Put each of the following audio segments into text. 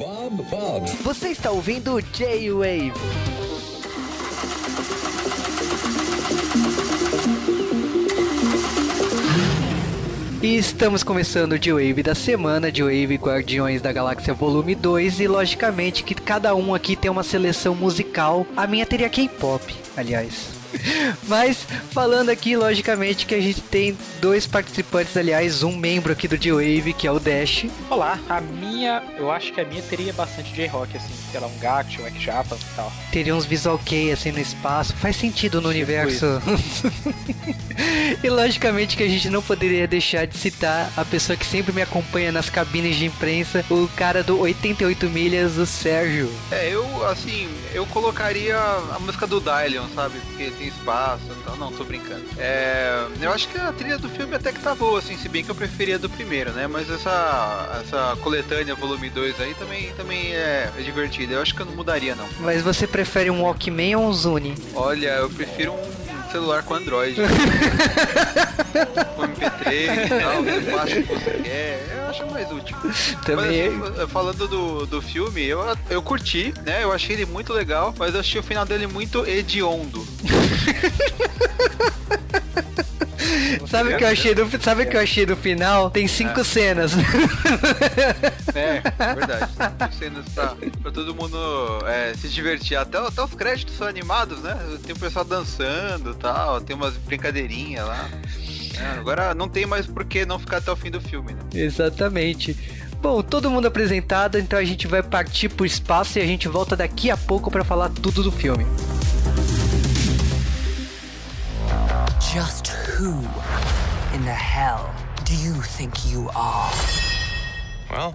Bob, Bob. Você está ouvindo J-Wave. E estamos começando o J-Wave da semana, J-Wave Guardiões da Galáxia Volume 2 e logicamente que cada um aqui tem uma seleção musical. A minha teria K-pop, aliás. Mas falando aqui, logicamente, que a gente tem dois participantes, aliás, um membro aqui do J-Wave, que é o Dash. Olá, a minha, eu acho que a minha teria bastante J-Rock, assim, sei lá, um Gact, um X-Japa e tal. Teria uns visual kei assim no espaço, faz sentido no Tipo universo. e logicamente que a gente não poderia deixar de citar a pessoa que sempre me acompanha nas cabines de imprensa, o cara do 88 milhas, o Sérgio. É, eu, assim, eu colocaria a música do Dylion, sabe? Porque tem espaço, então não, tô brincando. É, eu acho que a trilha do filme até que tá boa, assim, se bem que eu preferia do primeiro, né? Mas essa, essa coletânea volume 2 aí também, também é, é divertida. Eu acho que eu não mudaria, não. Mas você prefere um Walkman ou um Zune? Olha, eu prefiro um celular com Android. com MP3 e tal, você baixa o que você quer. Eu acho mais útil. Também. Mas, assim, falando do, do filme, eu, eu curti, né? Eu achei ele muito legal, mas eu achei o final dele muito hediondo. Sabe o que eu achei do, sabe que eu achei do final? Tem cinco cenas. É, é verdade. Tem cenas pra, pra todo mundo é, se divertir. Até, até os créditos são animados, né? Tem o pessoal dançando e tal, tem umas brincadeirinhas lá. É, agora não tem mais por que não ficar até o fim do filme, né? Exatamente. Bom, todo mundo apresentado, então a gente vai partir pro espaço e a gente volta daqui a pouco para falar tudo do filme. Just who in the hell do you think you are? Well,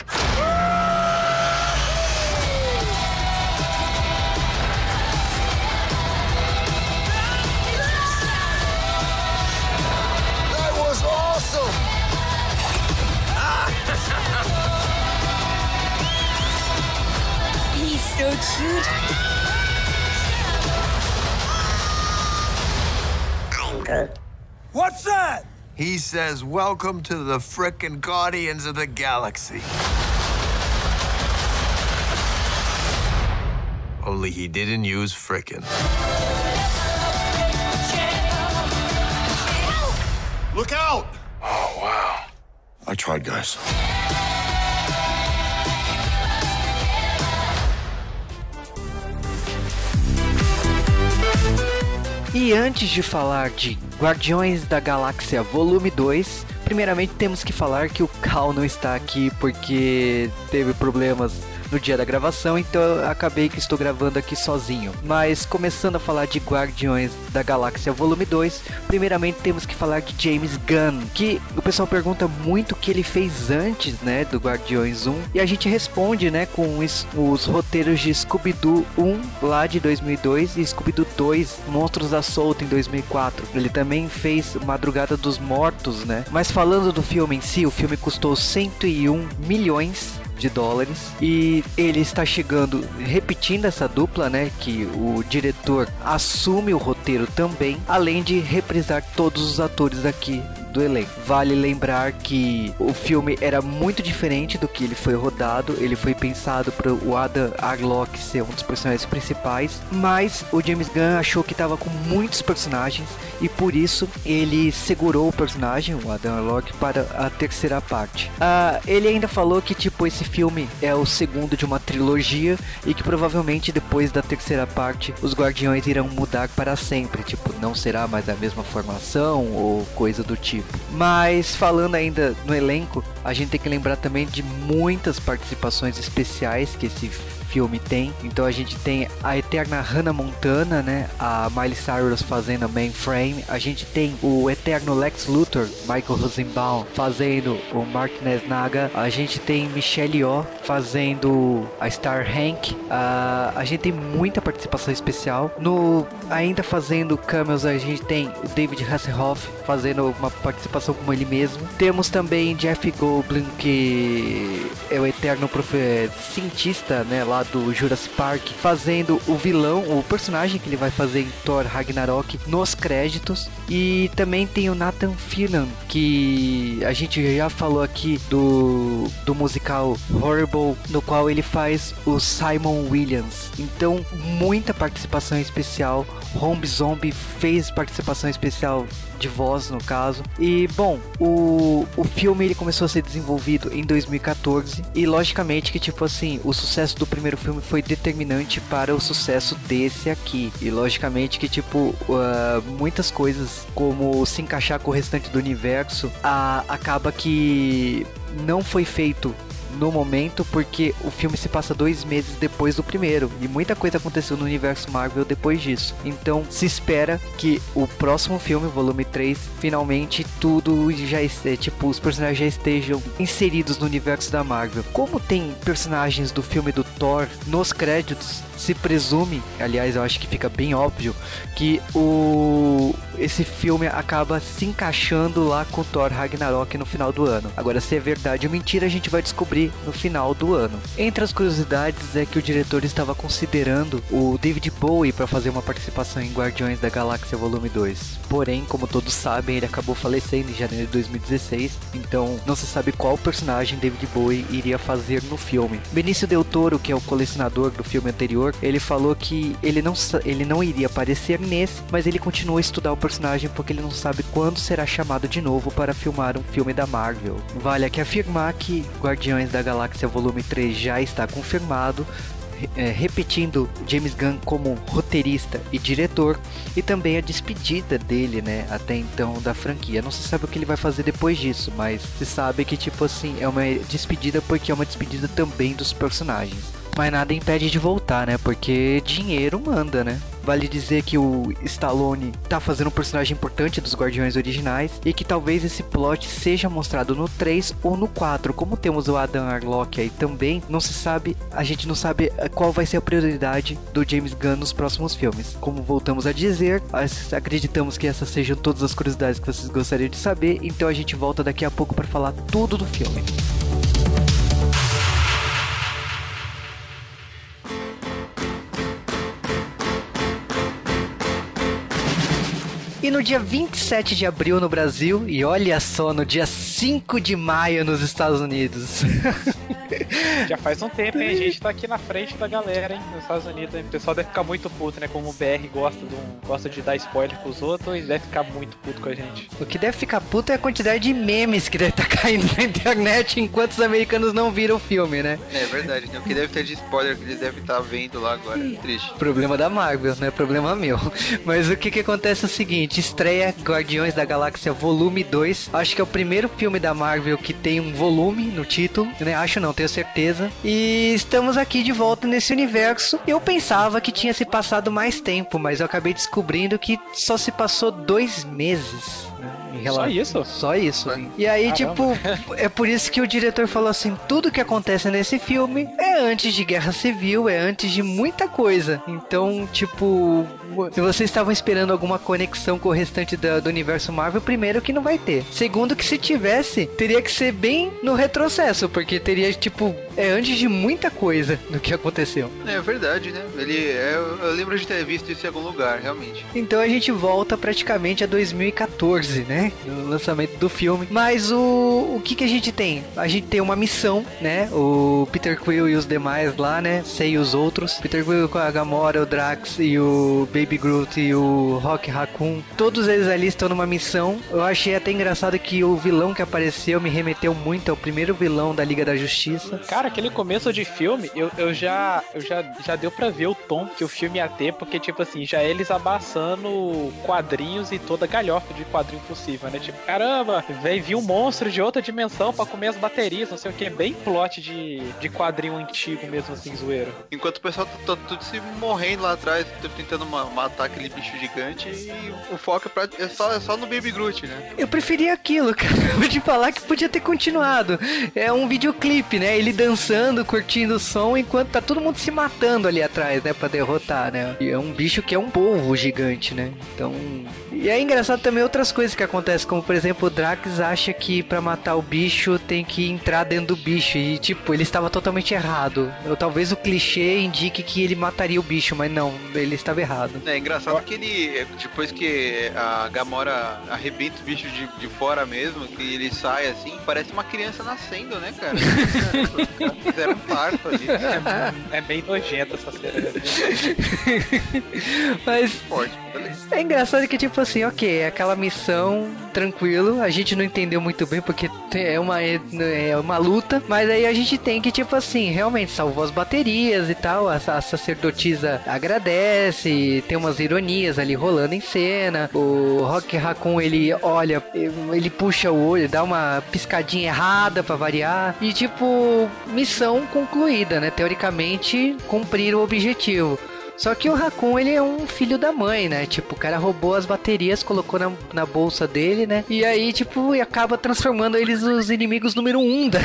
That was awesome! He's so cute. What's that? He says, Welcome to the frickin' Guardians of the Galaxy. Only he didn't use frickin'. Look out! oh wow. I tried, guys. E antes de falar de Guardiões da Galáxia Volume 2, primeiramente temos que falar que o Cal não está aqui porque teve problemas no dia da gravação, então acabei que estou gravando aqui sozinho. Mas começando a falar de Guardiões da Galáxia Volume 2, primeiramente temos que falar de James Gunn, que o pessoal pergunta muito o que ele fez antes, né, do Guardiões 1, e a gente responde, né, com os, os roteiros de Scooby-Doo 1 lá de 2002 e Scooby-Doo 2 Monstros da Solta em 2004. Ele também fez Madrugada dos Mortos, né? Mas falando do filme em si, o filme custou 101 milhões de dólares. E ele está chegando repetindo essa dupla, né, que o diretor assume o roteiro também, além de reprisar todos os atores aqui do elenco. Vale lembrar que o filme era muito diferente do que ele foi rodado, ele foi pensado para o Adam Arlock ser um dos personagens principais, mas o James Gunn achou que estava com muitos personagens e por isso ele segurou o personagem, o Adam Arlock, para a terceira parte. Ah, ele ainda falou que tipo esse filme é o segundo de uma trilogia e que provavelmente depois da terceira parte os Guardiões irão mudar para sempre, tipo não será mais a mesma formação ou coisa do tipo. Mas falando ainda no elenco, a gente tem que lembrar também de muitas participações especiais que esse filme tem. Então a gente tem a eterna Hannah Montana, né? A Miley Cyrus fazendo a Mainframe. A gente tem o eterno Lex Luthor, Michael Rosenbaum, fazendo o Martinez Naga. A gente tem Michelle Yeoh fazendo a Star Hank. Ah, a gente tem muita participação especial. No ainda fazendo cameos a gente tem o David Hasselhoff fazendo uma participação como ele mesmo. Temos também Jeff Goldblum que é o eterno profe cientista, né, lá do Jurassic Park, fazendo o vilão, o personagem que ele vai fazer em Thor Ragnarok nos créditos. E também tem o Nathan Fillion, que a gente já falou aqui do, do musical Horrible, no qual ele faz o Simon Williams. Então, muita participação especial. Home Zombie fez participação especial de voz no caso. E bom, o, o filme ele começou a ser desenvolvido em 2014 e logicamente que tipo assim, o sucesso do primeiro filme foi determinante para o sucesso desse aqui. E logicamente que tipo uh, muitas coisas como se encaixar com o restante do universo, a, acaba que não foi feito no momento, porque o filme se passa dois meses depois do primeiro e muita coisa aconteceu no universo Marvel depois disso. Então se espera que o próximo filme, volume 3, finalmente tudo já esteja, tipo, os personagens já estejam inseridos no universo da Marvel. Como tem personagens do filme do Thor nos créditos, se presume, aliás, eu acho que fica bem óbvio, que o esse filme acaba se encaixando lá com Thor Ragnarok no final do ano. Agora, se é verdade ou mentira, a gente vai descobrir no final do ano. Entre as curiosidades é que o diretor estava considerando o David Bowie para fazer uma participação em Guardiões da Galáxia Volume 2. Porém, como todos sabem, ele acabou falecendo em janeiro de 2016, então não se sabe qual personagem David Bowie iria fazer no filme. Benício Del Toro, que é o colecionador do filme anterior, ele falou que ele não, ele não iria aparecer nesse, mas ele continuou a estudar o personagem porque ele não sabe quando será chamado de novo para filmar um filme da Marvel. Vale aqui afirmar que Guardiões da Galáxia Volume 3 já está confirmado, é, repetindo James Gunn como roteirista e diretor e também a despedida dele, né, até então da franquia. Não se sabe o que ele vai fazer depois disso, mas se sabe que tipo assim, é uma despedida porque é uma despedida também dos personagens. Mas nada impede de voltar, né? Porque dinheiro manda, né? Vale dizer que o Stallone tá fazendo um personagem importante dos Guardiões originais e que talvez esse plot seja mostrado no 3 ou no 4. Como temos o Adam Arlock aí também, não se sabe, a gente não sabe eh, qual vai ser a prioridade do James Gunn nos próximos filmes. Como voltamos a dizer, acreditamos que essas sejam todas as curiosidades que vocês gostariam de saber, então a gente volta daqui a pouco para falar tudo do filme. No dia 27 de abril no Brasil, e olha só, no dia 5 de maio nos Estados Unidos. Já faz um tempo, hein? A gente tá aqui na frente da galera, hein? Nos Estados Unidos. Hein? O pessoal deve ficar muito puto, né? Como o BR gosta de, um, gosta de dar spoiler pros outros, ele deve ficar muito puto com a gente. O que deve ficar puto é a quantidade de memes que deve estar tá caindo na internet enquanto os americanos não viram o filme, né? É verdade, né? O que deve ter de spoiler que eles devem estar tá vendo lá agora. Triste. Problema da Marvel, não é problema meu. Mas o que que acontece é o seguinte: estreia Guardiões da Galáxia Volume 2. Acho que é o primeiro filme da Marvel que tem um volume no título, né? Acho não, tenho certeza. E estamos aqui de volta nesse universo. Eu pensava que tinha se passado mais tempo, mas eu acabei descobrindo que só se passou dois meses. Só isso? Só isso. E aí, Caramba. tipo, é por isso que o diretor falou assim: tudo que acontece nesse filme é antes de Guerra Civil, é antes de muita coisa. Então, tipo, se vocês estavam esperando alguma conexão com o restante do, do, universo Marvel, primeiro que não vai ter. Segundo que se tivesse, teria que ser bem no retrocesso, porque teria, tipo, é antes de muita coisa do que aconteceu. É verdade, né? Ele, é, eu lembro de ter visto isso em algum lugar, realmente. Então a gente volta praticamente a 2014, né? No lançamento do filme. Mas o, o que que a gente tem? A gente tem uma missão, né? O Peter Quill e os demais lá, né? Sei os outros. Peter Quill com a Gamora, o Drax e o Baby Groot e o Rock Raccoon. Todos eles ali estão numa missão. Eu achei até engraçado que o vilão que apareceu me remeteu muito ao primeiro vilão da Liga da Justiça. Cara, aquele começo de filme, eu, eu já eu já, já deu pra ver o tom que o filme ia ter, porque, tipo assim, já eles abaçando quadrinhos e toda galhofa de quadrinho possível, né? Tipo, caramba, veio vir um monstro de outra dimensão para comer as baterias, não sei o que, bem plot de, de quadrinho antigo mesmo, assim, zoeiro. Enquanto o pessoal tá, tá tudo se morrendo lá atrás, tentando matar aquele bicho gigante e o foco é, pra, é, só, é só no Baby Groot, né? Eu preferia aquilo, cara. Vou te falar que podia ter continuado. É um videoclipe, né? Ele dançando curtindo o som, enquanto tá todo mundo se matando ali atrás, né? Pra derrotar, né? E é um bicho que é um polvo gigante, né? Então. E é engraçado também outras coisas que acontecem, como por exemplo, o Drax acha que para matar o bicho tem que entrar dentro do bicho. E tipo, ele estava totalmente errado. Ou talvez o clichê indique que ele mataria o bicho, mas não, ele estava errado. É engraçado que ele, depois que a Gamora arrebenta o bicho de, de fora mesmo, que ele sai assim, parece uma criança nascendo, né, cara? Fizeram um parto ali. É bem nojento essa cena. Mas Forte. É engraçado que, tipo assim, ok, é aquela missão tranquilo, a gente não entendeu muito bem porque é uma, é uma luta, mas aí a gente tem que, tipo assim, realmente salvou as baterias e tal, a, a sacerdotisa agradece, tem umas ironias ali rolando em cena, o Rock Raccoon ele olha, ele puxa o olho, dá uma piscadinha errada pra variar, e tipo, missão concluída, né? Teoricamente, cumprir o objetivo. Só que o Raccoon, ele é um filho da mãe, né? Tipo, o cara roubou as baterias, colocou na, na bolsa dele, né? E aí, tipo, e acaba transformando eles nos inimigos número um da,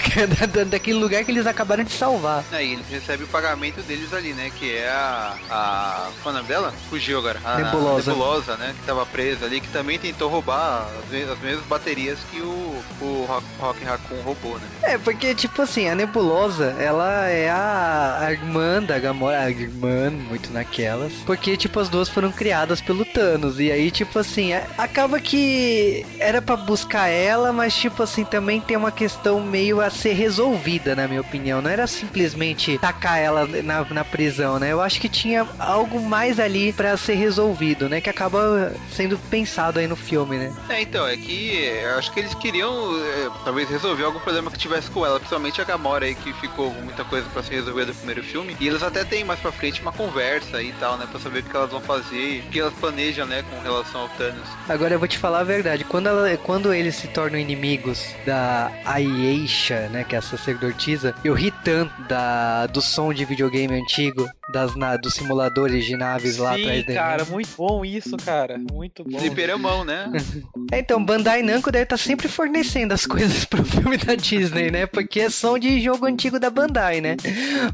da, daquele lugar que eles acabaram de salvar. Aí ele recebe o pagamento deles ali, né? Que é a. a qual é o nome dela? Fugiu agora. A Nebulosa. Nebulosa, né? Que tava presa ali, que também tentou roubar as, as mesmas baterias que o, o Rock, Rock Raccoon roubou, né? É, porque, tipo assim, a Nebulosa, ela é a, a irmã da Gamora, a irmã, muito naquelas, porque, tipo, as duas foram criadas pelo Thanos, e aí, tipo assim, é- acaba que era pra buscar ela, mas, tipo assim, também tem uma questão meio a ser resolvida, na minha opinião, não era simplesmente tacar ela na, na prisão, né, eu acho que tinha algo mais ali pra ser resolvido, né, que acaba sendo pensado aí no filme, né. É, então, é que eu acho que eles queriam é, talvez resolver algum problema que tivesse com ela, principalmente a Gamora aí, que ficou muita coisa pra se resolver do primeiro filme. E eles até têm mais pra frente uma conversa aí e tal, né? Pra saber o que elas vão fazer o que elas planejam, né, com relação ao Thanos. Agora eu vou te falar a verdade. Quando, ela- quando eles se tornam inimigos da Aisha, né, que é a sacerdotisa, eu ri tanto da, do som de videogame antigo, das, na, dos simuladores de naves lá atrás Sim, dele. cara, muito bom isso, cara. Muito bom. Fliperamão, né? É, então, Bandai Namco deve estar sempre fornecendo as coisas pro filme da Disney, né? Porque é som de jogo antigo da Bandai, né?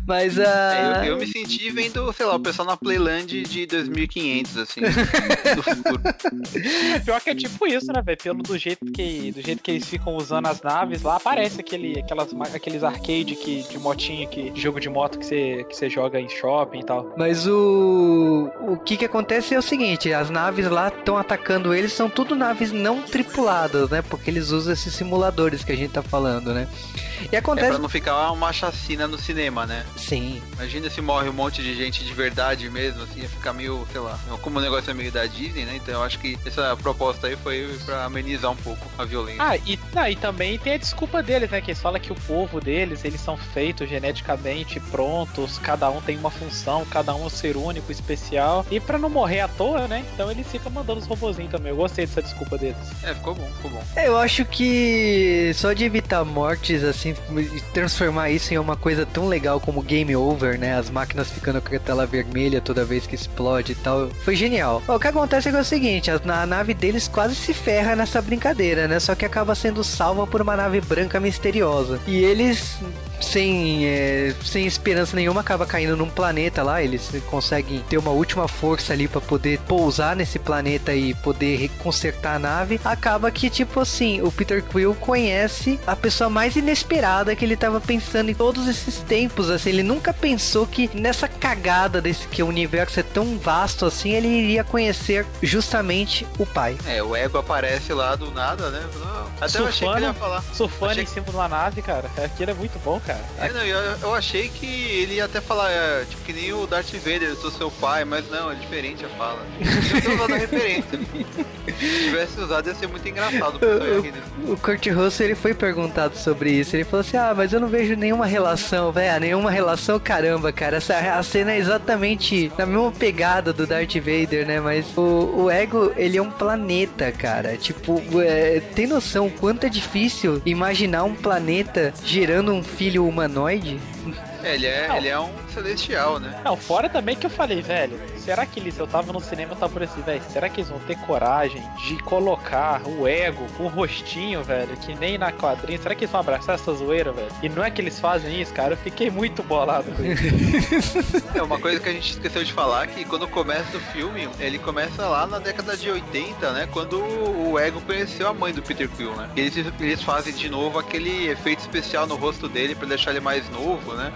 Mas a. É, eu, eu me senti vendo, sei lá, o pessoal na Playland de 2500, assim, do futuro. Pior que é tipo isso, né, velho? Pelo do jeito que do jeito que eles ficam usando as naves lá, aparece aquele, aquelas, aqueles arcade que, de motinha, que, de jogo de moto que você, que você joga em shopping e tal. Mas o. O que que acontece é o seguinte: as naves lá estão atacando eles, são tudo naves não tripuladas, né? Porque eles usam esses simuladores que a gente tá falando, né? E É acontece. pra não ficar uma chacina no cinema, né? Sim. Imagina se morre um monte de gente de verdade mesmo, assim, ia ficar meio, sei lá, como o negócio é meio da Disney, né? Então eu acho que essa proposta aí foi pra amenizar um pouco a violência. Ah, e, ah, e também tem a desculpa deles, né? Que eles falam que o povo deles, eles são feitos geneticamente prontos, cada um tem uma função, cada um ser único, especial. E pra não morrer à toa, né? Então eles ficam mandando os robozinhos também. Eu gostei dessa desculpa deles. É, ficou bom, ficou bom. É, Eu acho que só de evitar mortes, assim, e transformar isso em uma coisa tão legal como game over, né? As máquinas ficando com a tela vermelha toda vez que explode e tal. Foi genial. O que acontece é, que é o seguinte: a, a nave deles quase se ferra nessa brincadeira, né? Só que acaba sendo salva por uma nave branca misteriosa. E eles. Sem, é, sem esperança nenhuma, acaba caindo num planeta lá. Eles conseguem ter uma última força ali pra poder pousar nesse planeta e poder consertar a nave. Acaba que, tipo assim, o Peter Quill conhece a pessoa mais inesperada que ele tava pensando em todos esses tempos. Assim, ele nunca pensou que nessa cagada desse que o universo é tão vasto assim, ele iria conhecer justamente o pai. É, o ego aparece lá do nada, né? Até eu achei que ele ia falar. Surfando Achei em cima de uma nave, cara. Aquilo é muito bom, cara. É, não, eu, eu achei que ele ia até falar, é, tipo, que nem o Darth Vader, eu sou seu pai, mas não, é diferente a fala. Eu tô usando a referência. Se tivesse usado ia ser muito engraçado, o. O Kurt Russell ele foi perguntado sobre isso. Ele falou assim: Ah, mas eu não vejo nenhuma relação, velho. Nenhuma relação, caramba, cara. Essa, a cena é exatamente na mesma pegada do Darth Vader, né? Mas o, o Ego, ele é um planeta, cara. Tipo, é, tem noção o quanto é difícil imaginar um planeta gerando um filho humanoide? É, ele é, ele é um celestial, né? Não, fora também que eu falei, velho, será que eles, eu tava no cinema, eu tava por assim, velho, será que eles vão ter coragem de colocar o ego com o rostinho, velho, que nem na quadrinha, será que eles vão abraçar essa zoeira, velho? E não é que eles fazem isso, cara, eu fiquei muito bolado com isso. É uma coisa que a gente esqueceu de falar, que quando começa o filme, ele começa lá na década de 80, né, quando o Ego conheceu a mãe do Peter Quill, né? Eles, eles fazem de novo aquele efeito especial no rosto dele pra deixar ele mais novo, né?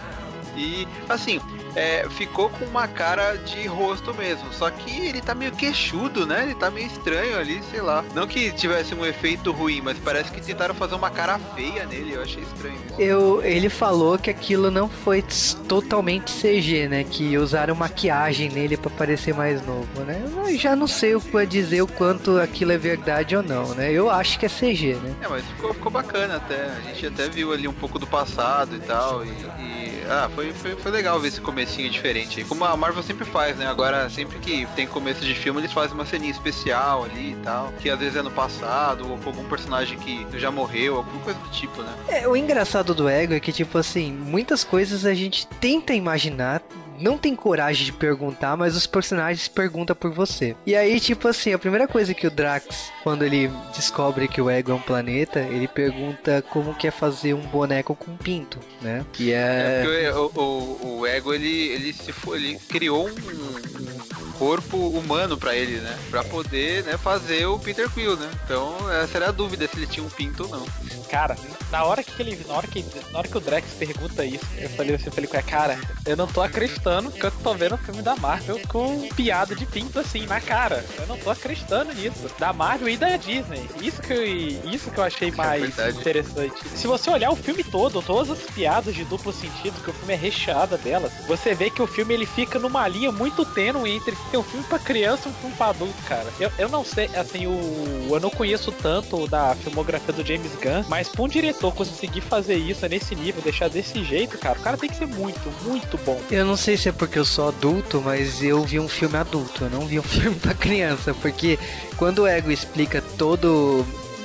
E, assim, é, ficou com uma cara de rosto mesmo. Só que ele tá meio queixudo, né? Ele tá meio estranho ali, sei lá. Não que tivesse um efeito ruim, mas parece que tentaram fazer uma cara feia nele. Eu achei estranho isso. Eu, ele falou que aquilo não foi totalmente CG, né? Que usaram maquiagem nele pra parecer mais novo, né? Eu já não sei o que dizer o quanto aquilo é verdade ou não, né? Eu acho que é CG, né? É, mas ficou, ficou bacana até. A gente até viu ali um pouco do passado e tal. E. e- ah, foi, foi, foi legal ver esse comecinho diferente. Como a Marvel sempre faz, né? Agora, sempre que tem começo de filme, eles fazem uma ceninha especial ali e tal. Que às vezes é no passado, ou com algum personagem que já morreu, alguma coisa do tipo, né? É, o engraçado do ego é que, tipo assim, muitas coisas a gente tenta imaginar, não tem coragem de perguntar, mas os personagens perguntam por você. E aí, tipo assim, a primeira coisa que o Drax, quando ele descobre que o ego é um planeta, ele pergunta como que é fazer um boneco com pinto, né? E É, é. o, o, o Ego, ele, ele se foi, ele criou um corpo humano pra ele, né? Pra poder, né, fazer o Peter Quill, né? Então, essa era a dúvida se ele tinha um pinto ou não. Cara, na hora que ele. Na hora que, na hora que o Drex pergunta isso, eu falei assim, eu falei cara, eu não tô acreditando que eu tô vendo um filme da Marvel com piada de pinto assim na cara. Eu não tô acreditando nisso. Da Marvel e da Disney. Isso que eu, isso que eu achei mais verdade. interessante. Se você olhar o filme todo, todas as piadas de duplo sentido, que o filme é recheado delas, você vê que o filme ele fica numa linha muito tênue entre ter um filme pra criança e um filme pra adulto, cara. Eu, eu não sei, assim, o, eu não conheço tanto da filmografia do James Gunn, mas pra um diretor conseguir fazer isso nesse nível, deixar desse jeito, cara, o cara tem que ser muito, muito bom. Eu não sei se é porque eu sou adulto, mas eu vi um filme adulto, eu não vi um filme pra criança, porque quando o Ego explica todo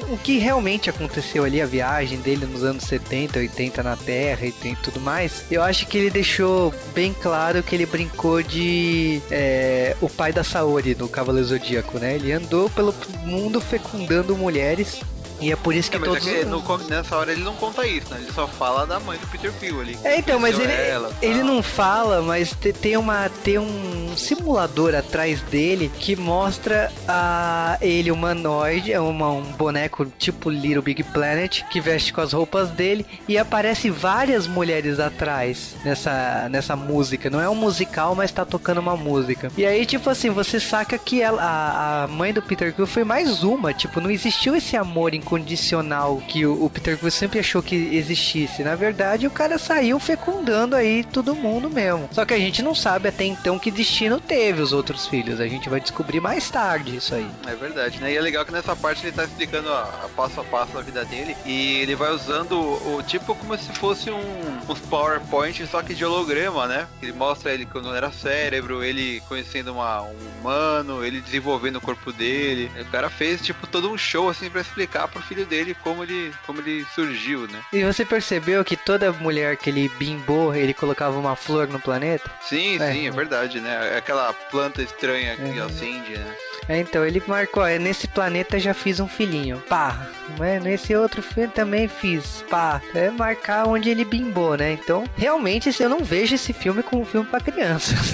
o que realmente aconteceu ali, a viagem dele nos anos 70, 80 na Terra e tudo mais, eu acho que ele deixou bem claro que ele brincou de é, o pai da Saori no Cavaleiro Zodíaco, né? Ele andou pelo mundo fecundando mulheres e é por isso que É, todos... é que no nessa hora ele não conta isso, né? Ele só fala da mãe do Peter Quill ali. É, então, mas ele, ela, ele não fala, mas te- tem uma tem um simulador atrás dele que mostra a ele humanoide, é uma, um boneco tipo Little Big Planet que veste com as roupas dele e aparece várias mulheres atrás nessa nessa música. Não é um musical, mas tá tocando uma música. E aí tipo assim, você saca que ela, a, a mãe do Peter Quill foi mais uma, tipo, não existiu esse amor incondicional que o, o Peter Quill sempre achou que existisse. Na verdade, o cara saiu fecundando aí todo mundo mesmo. Só que a gente não sabe até então que destino teve os outros filhos. A gente vai descobrir mais tarde isso aí. É verdade, né? E é legal que nessa parte ele tá explicando a, a passo a passo da vida dele e ele vai usando o, o tipo como se fosse um uns PowerPoint só que de holograma, né? Ele mostra ele quando era cérebro, ele conhecendo uma, um humano, ele desenvolvendo o corpo dele. O cara fez tipo todo um show assim pra explicar pro filho dele como ele como ele surgiu, né? E você percebeu que toda mulher que ele bimbou, ele colocava uma flor no planeta? Sim, É. sim, é verdade, né? É aquela planta estranha que Uhum. acende, né? É, então ele marcou, é, nesse planeta já fiz um filhinho, pá. Né? Nesse outro filme também fiz, pá. É marcar onde ele bimbou, né? Então, realmente, eu não vejo esse filme como um filme pra criança.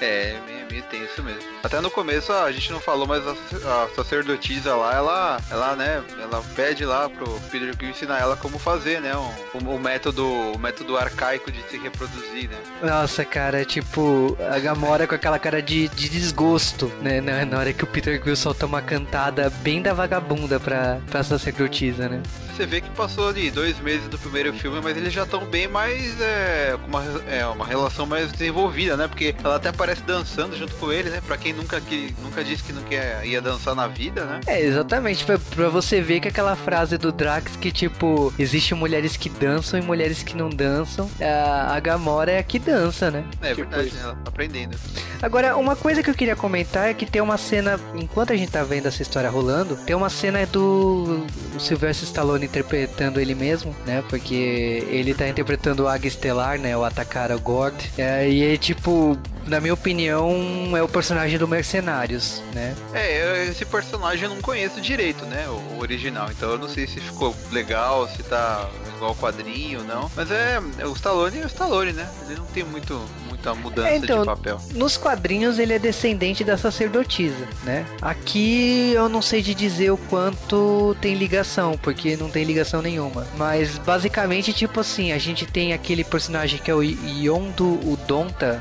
É, meio, meio tenso mesmo. Até no começo a gente não falou, mas a, a sacerdotisa lá, ela, ela, né, ela pede lá pro Peter Quill ensinar ela como fazer, né, o, o método, o método arcaico de se reproduzir, né. Nossa, cara, tipo, a Gamora com aquela cara de, de desgosto, né? Na, na hora que o Peter Quill solta uma cantada bem da vagabunda pra, pra sacerdotisa, né? Você vê que passou ali dois meses do primeiro filme, mas eles já estão bem mais, é, com uma, é, uma relação mais desenvolvida, né, porque ela até aparece dançando junto com ele, né? Pra quem nunca, que, nunca disse que não quer, ia dançar na vida, né? É, exatamente. Pra, pra você ver que aquela frase do Drax que, tipo, existe mulheres que dançam e mulheres que não dançam. A, a Gamora é a que dança, né? É Tipo verdade, isso. né? Ela tá aprendendo. Agora, uma coisa que eu queria comentar é que tem uma cena, enquanto a gente tá vendo essa história rolando, tem uma cena do Sylvester Stallone interpretando ele mesmo, né? Porque ele tá interpretando o Águia Estelar, né? O Atacara Gord. É, e é tipo, na minha opinião, é o personagem do Mercenários, né? É, esse personagem eu não conheço direito, né? O original. Então eu não sei se ficou legal, se tá igual quadrinho, não. Mas é, é o Stallone é o Stallone, né? Ele não tem muito, muita mudança É, então, de papel. Nos quadrinhos ele é descendente da sacerdotisa, né? Aqui eu não sei de dizer o quanto tem ligação, porque não tem ligação nenhuma. Mas basicamente, tipo assim, a gente tem aquele personagem que é o Yondo Udonta.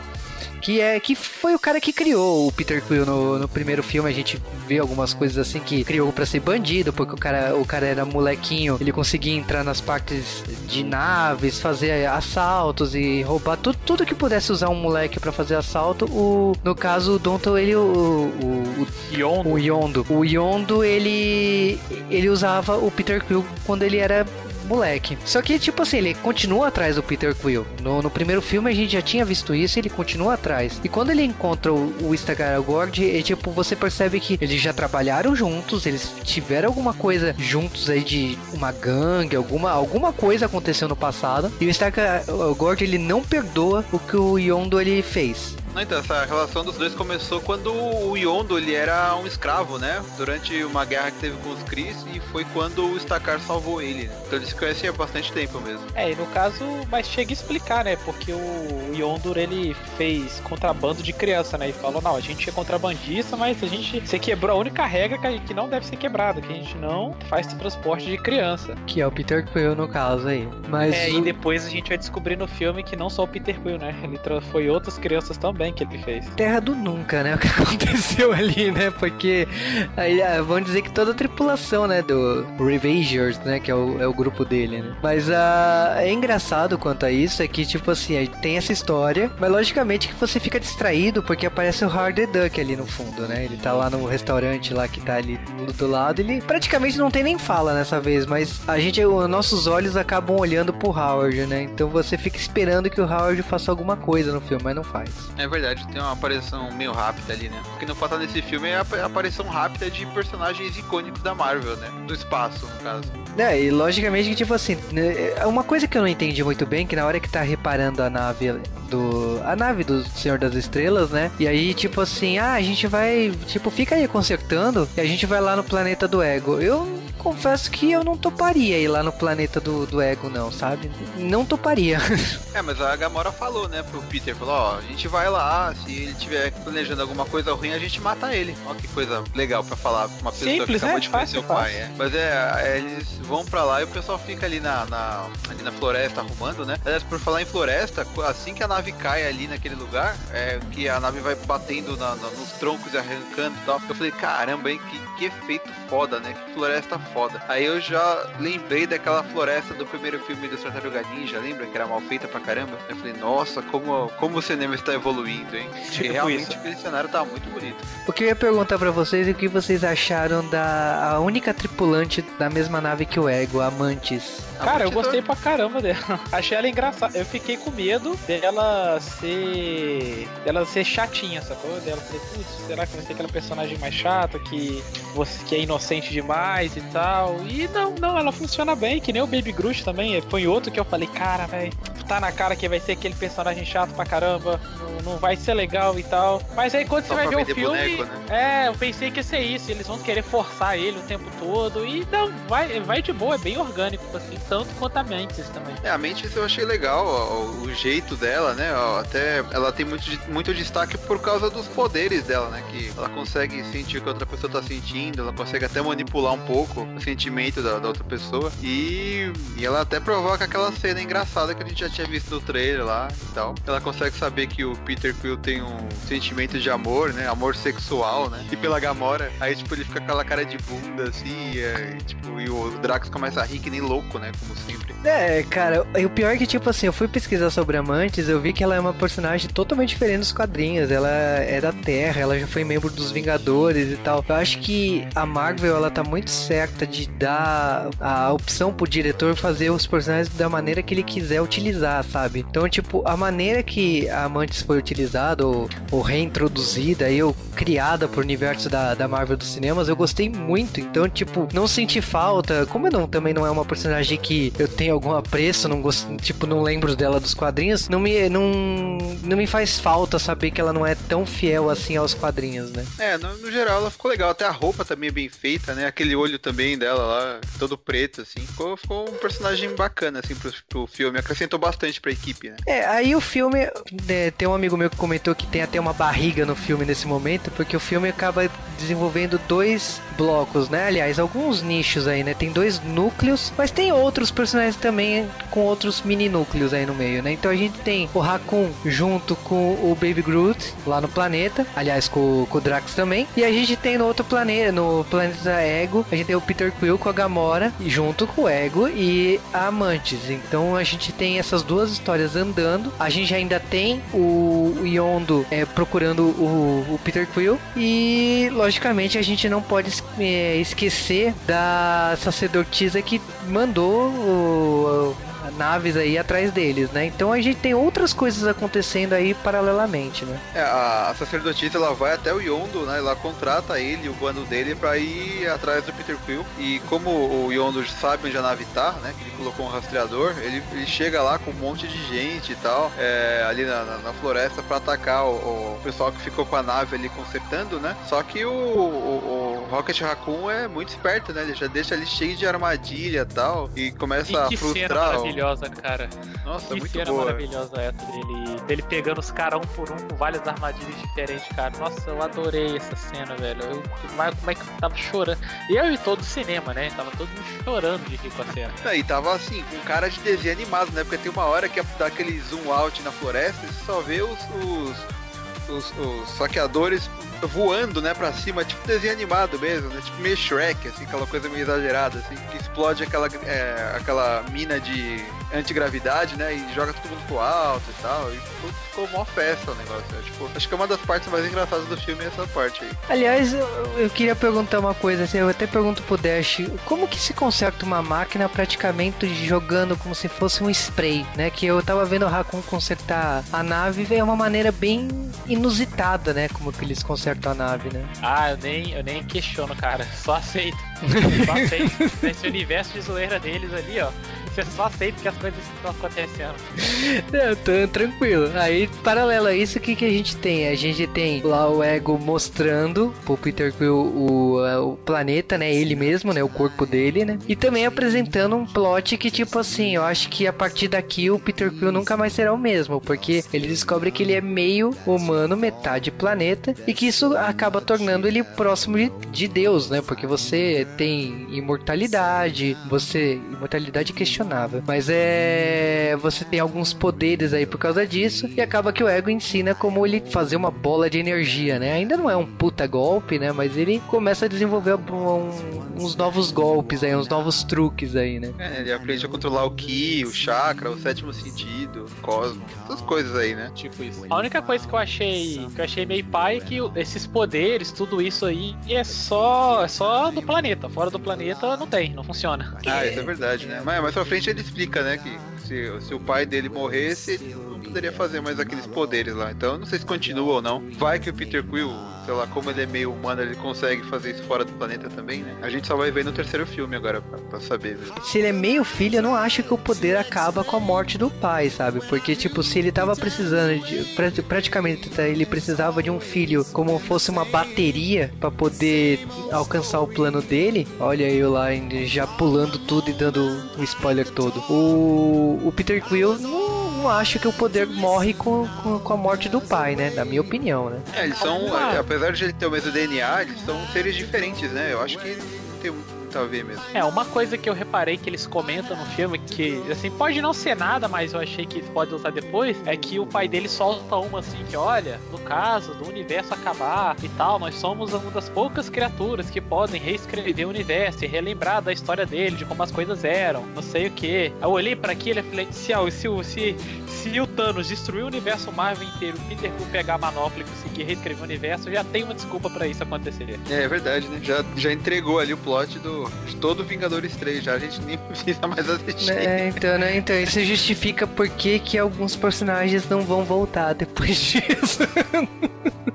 Que é que foi o cara que criou o Peter Quill no, no primeiro filme. A gente vê algumas coisas assim que criou pra ser bandido, porque o cara, o cara era molequinho, ele conseguia entrar nas partes de naves, fazer assaltos e roubar tudo, tudo que pudesse usar um moleque pra fazer assalto. O, no caso, o Donto, ele o, o, o Yondo. o Yondo. O Yondo, ele ele usava o Peter Quill quando ele era moleque. Só que, tipo assim, ele continua atrás do Peter Quill. No, no primeiro filme a gente já tinha visto isso e ele continua atrás. E quando ele encontra o, o Instagram Gord, é, tipo, você percebe que eles já trabalharam juntos, eles tiveram alguma coisa juntos aí de uma gangue, alguma, alguma coisa aconteceu no passado. E o Instagram Gord, ele não perdoa o que o Yondo ele fez. Não, então, essa relação dos dois começou quando o Yondo ele era um escravo, né? Durante uma guerra que teve com os Kree e foi quando o Stakar salvou ele. né? Então eles se conhecem há bastante tempo mesmo. É, e no caso, mas chega a explicar, né? Porque o Yondur ele fez contrabando de criança, né? E falou: não, a gente é contrabandista, mas a gente. Você quebrou a única regra que, a- que não deve ser quebrada, que a gente não faz transporte de criança. Que é o Peter Quill no caso aí. Mas É, o- e depois a gente vai descobrir no filme que não só o Peter Quill, né? Ele foi outras crianças também que ele fez. Terra do nunca, né? O que aconteceu ali, né? Porque aí ah, vamos dizer que toda a tripulação, né? Do Revengers, né? Que é o, é o grupo dele, né? Mas ah, é engraçado quanto a isso é que, tipo assim, aí tem essa história, mas logicamente que você fica distraído porque aparece o Hard the Duck ali no fundo, né? Ele tá lá no restaurante lá que tá ali do lado. Ele praticamente não tem nem fala nessa vez, mas a gente, os nossos olhos acabam olhando pro Howard, né? Então você fica esperando que o Howard faça alguma coisa no filme, mas não faz. É verdade, tem uma aparição meio rápida ali, né? O que não falta nesse filme é a ap- aparição rápida de personagens icônicos da Marvel, né? Do espaço, no caso. É, e logicamente tipo assim, né, é uma coisa que eu não entendi muito bem, que na hora que tá reparando a nave do. A nave do Senhor das Estrelas, né? E aí, tipo assim, ah, a gente vai. Tipo, fica aí consertando e a gente vai lá no planeta do Ego. Eu confesso que eu não toparia ir lá no planeta do, do Ego, não, sabe? Não toparia. É, mas a Gamora falou, né, pro Peter, falou, ó, a gente vai lá, se ele tiver planejando alguma coisa ruim, a gente mata ele. Ó, que coisa legal pra falar pra uma pessoa Simples, que acabou né? de conhecer Fácil, o pai, é. Mas é, é, eles vão pra lá e o pessoal fica ali na, na- ali na floresta arrumando, né? Aliás, por falar em floresta, assim que a nave cai ali naquele lugar, é que a nave vai batendo na- na- nos troncos e arrancando e tal. Eu falei, caramba, hein, que, que efeito foda, né? Que floresta foda. Aí eu já lembrei daquela floresta do primeiro filme do Tartaruga Ninja, lembra? Que era mal feita pra caramba. Eu falei, nossa, como, como o cinema está evoluindo, hein? Tipo e realmente isso. aquele cenário tá muito bonito. o que eu ia perguntar pra vocês é o que vocês acharam da a única tripulante da mesma nave que o Ego, a Mantis. Cara, eu Mantis gostei pra caramba dela. Achei ela engraçada. Eu fiquei com medo dela ser. dela ser chatinha, sacou? Dela falei, putz, será que vai ser aquela personagem mais chata que você que é inocente demais e tal? E não, não, ela funciona bem, que nem o Baby Groot também. Foi outro que eu falei, cara, velho, tá na cara que vai ser aquele personagem chato pra caramba, não, não vai ser legal e tal. Mas aí quando Só você vai ver o filme. boneco, né? É, eu pensei que ia ser isso, eles vão querer forçar ele o tempo todo. E não, vai, vai de boa, é bem orgânico, assim, tanto quanto a Mantis também. É, a Mantis eu achei legal, ó, o jeito dela, né? ó, até ela tem muito, muito destaque por causa dos poderes dela, né? Que ela consegue sentir o que a outra pessoa tá sentindo, ela consegue até manipular um pouco o sentimento da, da outra pessoa. E, e ela até provoca aquela cena engraçada que a gente já tinha visto no trailer lá e tal. Ela consegue saber que o Peter Quill tem um sentimento de amor, né? Amor sexual, né? E pela Gamora, aí tipo ele fica com aquela cara de bunda assim, e, é, tipo, e o Drax começa a rir que nem louco, né? Como sempre. É, cara, o pior é que, tipo assim, eu fui pesquisar sobre Amantes, eu vi que ela é uma personagem totalmente diferente dos quadrinhos. Ela é da Terra, ela já foi membro dos Vingadores e tal. Eu acho que a Marvel, ela tá muito certa de dar a opção pro diretor fazer os personagens da maneira que ele quiser utilizar, sabe? Então, tipo, a maneira que a Amantes foi utilizada, ou, ou reintroduzida, aí, ou criada pro universo da, da Marvel dos cinemas, eu gostei muito. Então, tipo, não senti falta. Como eu não, também não é uma personagem que eu tenho algum apreço, não gosto, tipo, não lembro dela dos quadrinhos, não me, não, não me faz falta saber que ela não é tão fiel assim aos quadrinhos, né? É, no, no geral ela ficou legal. Até a roupa também é bem feita, né? Aquele olho também dela lá, todo preto, assim. Ficou, ficou um personagem bacana, assim, pro, pro filme. Acrescentou bastante pra equipe, né? É, aí o filme. né, tem um amigo meu que comentou que tem até uma barriga no filme nesse momento, porque o filme acaba desenvolvendo dois blocos, né? Aliás, alguns nichos aí, né? Tem dois núcleos, mas tem outros personagens também com outros mini núcleos aí no meio, né? Então a gente tem o Raccoon junto com o Baby Groot lá no planeta, aliás, com, com o Drax também. E a gente tem no outro planeta, no planeta Ego, a gente tem o Peter Quill com a Gamora, junto com o Ego e a Amantes. Então a gente tem essas duas histórias andando. A gente ainda tem o Yondo é, procurando o, o Peter Quill e, logicamente, a gente não pode é, esquecer da sacerdotisa que mandou o- naves aí atrás deles, né? Então a gente tem outras coisas acontecendo aí paralelamente, né? É, a, a sacerdotisa ela vai até o Yondo, né? Ela contrata ele, o bando dele, pra ir atrás do Peter Quill. E como o Yondo sabe onde a nave tá, né? Que ele colocou um rastreador, ele, ele chega lá com um monte de gente e tal, é, ali na, na- na floresta pra atacar o, o pessoal que ficou com a nave ali consertando, né? Só que o, o- o Rocket Raccoon é muito esperto, né? Ele já deixa ali cheio de armadilha e tal, e começa E a que cena frustrar. maravilhosa, cara. Nossa, que muito cena boa. maravilhosa essa dele, dele pegando os caras um por um com várias armadilhas diferentes, cara. Nossa, eu adorei essa cena, velho. Eu, como é que eu tava chorando? Eu e todo o cinema, né? Tava todo mundo chorando de rir com a cena. E tava assim, com cara de desenho animado, né? Porque tem uma hora que dá aquele zoom out na floresta e você só vê os, os, os, os saqueadores voando, né, pra cima, tipo desenho animado mesmo, né? Tipo meio Shrek, assim, aquela coisa meio exagerada, assim, que explode aquela, é, aquela mina de antigravidade, né? E joga todo mundo pro alto e tal. E ficou, ficou mó festa o negócio. né? Tipo, acho que é uma das partes mais engraçadas do filme é essa parte aí. Aliás, eu, eu queria perguntar uma coisa, assim, eu até pergunto pro Dash, como que se conserta uma máquina praticamente jogando como se fosse um spray, né? Que eu tava vendo o Raccoon consertar a nave e é uma maneira bem inusitada, né? Como que eles consertam a nave, né? Ah, eu nem, eu nem questiono, cara. Só aceito. Só aceito. Nesse universo de zoeira deles ali, ó. Você só aceita que as coisas estão acontecendo. Não, tô tranquilo. Aí, paralelo a isso, o que, que a gente tem? A gente tem lá o Ego mostrando pro Peter Quill o, é, o planeta, né? Ele mesmo, né? O corpo dele, né? E também apresentando um plot que, tipo assim, eu acho que a partir daqui o Peter Quill nunca mais será o mesmo, porque ele descobre que ele é meio humano, metade planeta, e que isso acaba tornando ele próximo de, de Deus, né? Porque você tem imortalidade, você. Imortalidade questionável, mas é. Você tem alguns poderes aí por causa disso, e acaba que o ego ensina como ele fazer uma bola de energia, né? Ainda não é um puta golpe, né? Mas ele começa a desenvolver um- uns novos golpes aí, uns novos truques aí, né? É, ele aprende a controlar o Ki, o chakra, o sétimo sentido, o cosmo, essas coisas aí, né? Tipo isso. A única coisa que eu achei que eu achei meio pai é que esses poderes, tudo isso aí, é só, é só do planeta. Fora do planeta não tem, não funciona. Ah, isso é verdade, né? Mas mais pra frente ele explica, né, que se, se o pai dele morresse, ele não poderia fazer mais aqueles poderes lá. Então não sei se continua ou não. Vai que o Peter Quill, sei lá, como ele é meio humano, ele consegue fazer isso fora do planeta também, né? A gente só vai ver no terceiro filme agora pra, pra saber. Né? Se ele é meio filho, eu não acho que o poder acaba com a morte do pai, sabe? Porque, tipo, se ele tava precisando de. pra- Praticamente, tá, ele precisava de um filho como fosse uma bateria pra poder alcançar o plano dele. Olha eu lá já pulando tudo e dando o spoiler todo. O, o Peter Quill não, não acho que o poder morre com, com, com a morte do pai, né? Na minha opinião, né? É, eles são, Ah. é, apesar de ele ter o mesmo DNA, eles são seres diferentes, né? Eu acho que não tem muita a ver mesmo. É, uma coisa que eu reparei que eles comentam no filme, que, assim, pode não ser nada, mas eu achei que pode usar depois, é que o pai dele solta uma assim, que olha, no caso do universo acabar e tal, nós somos uma das poucas criaturas que podem reescrever o universo e relembrar da história dele, de como as coisas eram, não sei o que. Eu olhei para aquilo e falei, se, se, se, se o Thanos destruir o universo Marvel inteiro, Peter Quill pegar a manopla e conseguir reescrever o universo, já tem uma desculpa para isso acontecer. É, é verdade, né? Já, já entregou ali o plot do, de todo Vingadores 3, já a gente nem precisa mais assistir. É, então, né? Então, isso justifica por que, que alguns personagens não vão voltar depois disso.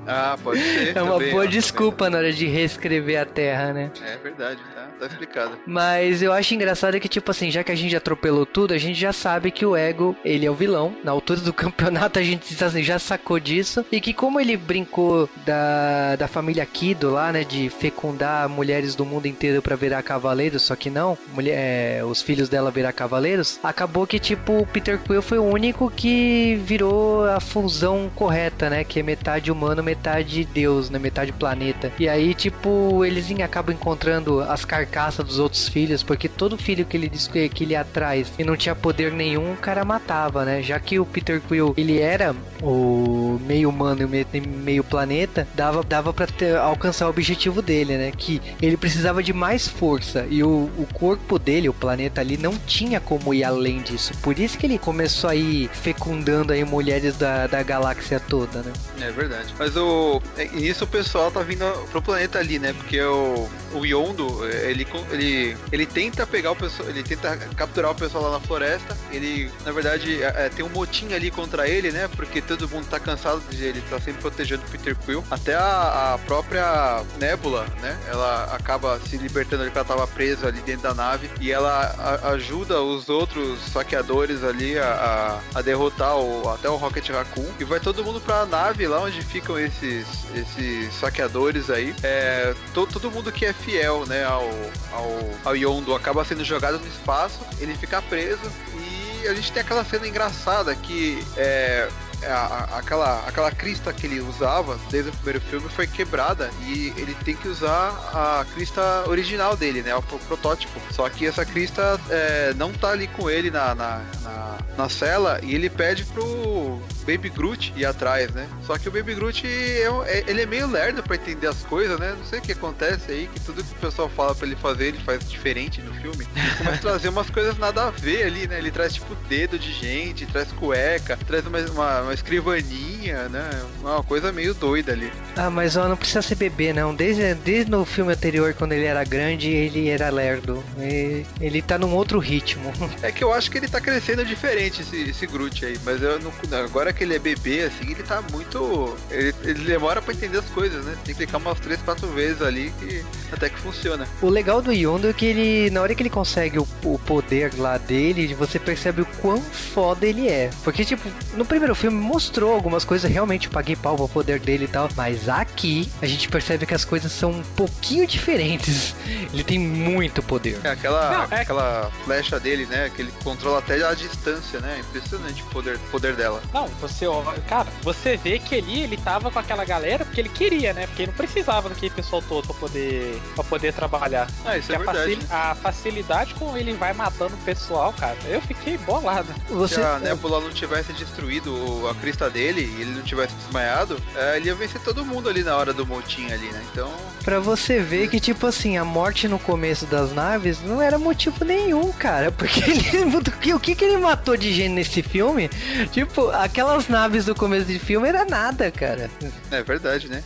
Ah, pode ser. É uma também, boa desculpa na hora de reescrever a Terra, né? É verdade, tá, tá explicado. Mas eu acho engraçado que, tipo assim, já que a gente atropelou tudo, a gente já sabe que o Ego, ele é o vilão. Na altura do campeonato, a gente assim, já sacou disso. E que como ele brincou da, da família Kido lá, né? De fecundar mulheres do mundo inteiro pra virar cavaleiros, só que não, mulher, é, os filhos dela virar cavaleiros, acabou que, tipo, o Peter Quill foi o único que virou a fusão correta, né? Que é metade humano, metade deus, né? Metade planeta. E aí, tipo, eles acabam encontrando as carcaças dos outros filhos, porque todo filho que ele disse que que ele atrás e não tinha poder nenhum, o cara matava, né? Já que o Peter Quill, ele era o meio humano e meio planeta, dava, dava pra ter- alcançar o objetivo dele, né? Que ele precisava de mais força e o, o corpo dele, o planeta ali, não tinha como ir além disso. Por isso que ele começou a ir fecundando aí mulheres da, da galáxia toda, né? É verdade. Mas o. é, Nisso o pessoal tá vindo pro planeta ali, né? Porque o, o Yondo, é, ele, ele, ele tenta pegar o pessoal. Ele tenta capturar o pessoal lá na floresta. Ele, na verdade, é, é, tem um motim ali contra ele, né? Porque todo mundo tá cansado de ele tá sempre protegendo o Peter Quill. Até a, a própria Nebula, né? Ela acaba se libertando ali porque ela tava presa ali dentro da nave. E ela a- ajuda os outros saqueadores ali a, a, a derrotar o, até o Rocket Raccoon. E vai todo mundo pra nave lá onde ficam esses, esses saqueadores aí. É, to- todo mundo que é fiel, né, ao, ao, ao Yondo acaba sendo jogado no espaço, ele fica preso e a gente tem aquela cena engraçada que é. A- a- aquela, aquela crista que ele usava desde o primeiro filme foi quebrada e ele tem que usar a crista original dele, né? O pro- protótipo. Só que essa crista é, não tá ali com ele na, na, na, na cela e ele pede pro Baby Groot ir atrás, né? Só que o Baby Groot é, é- ele é meio lerdo pra entender as coisas, né? Não sei o que acontece aí, que tudo que o pessoal fala pra ele fazer, ele faz diferente no filme. Ele começa a trazer umas coisas nada a ver ali, né? Ele traz tipo dedo de gente, traz cueca, traz uma, uma, uma escrivaninha, né? Uma coisa meio doida ali. Ah, mas ó, não precisa ser bebê, não. Desde, desde no filme anterior, quando ele era grande, ele era lerdo. E- ele tá num outro ritmo. É que eu acho que ele tá crescendo diferente, esse, esse Groot aí. Mas eu não, agora que ele é bebê, assim, ele tá muito. Ele, ele demora pra entender as coisas, né? Tem que clicar umas 3, 4 vezes ali que até que funciona. O legal do Yondo é que ele, na hora que ele consegue o, o poder lá dele, você percebe o quão foda ele é. Porque, tipo, no primeiro filme mostrou algumas coisas, realmente eu paguei pau pro poder dele e tal. Mas aqui, a gente percebe que as coisas são um pouquinho diferentes. Ele tem muito poder. É aquela, Não, é- aquela flecha dele, né? Que ele controla até a distância, né? Impressionante o poder, poder dela. Não, você, ó, cara, você vê que ali ele tava com aquela galera porque ele queria, né? Porque ele não precisava daquele pessoal todo pra poder, pra poder trabalhar. Ah, isso Que é a, verdade. facil- a facilidade com ele vai matando o pessoal, cara, eu fiquei bolado. Você, Se a Nebula não tivesse destruído o- a crista dele e ele não tivesse desmaiado, é, ele ia vencer todo mundo ali na hora do motim ali, né? Então, Pra você ver que, tipo assim, a morte no começo das naves não era motivo nenhum, cara. Porque ele, o que- que, ele matou de gente nesse filme? Tipo, aquelas naves do começo do filme era nada, cara. é verdade, né?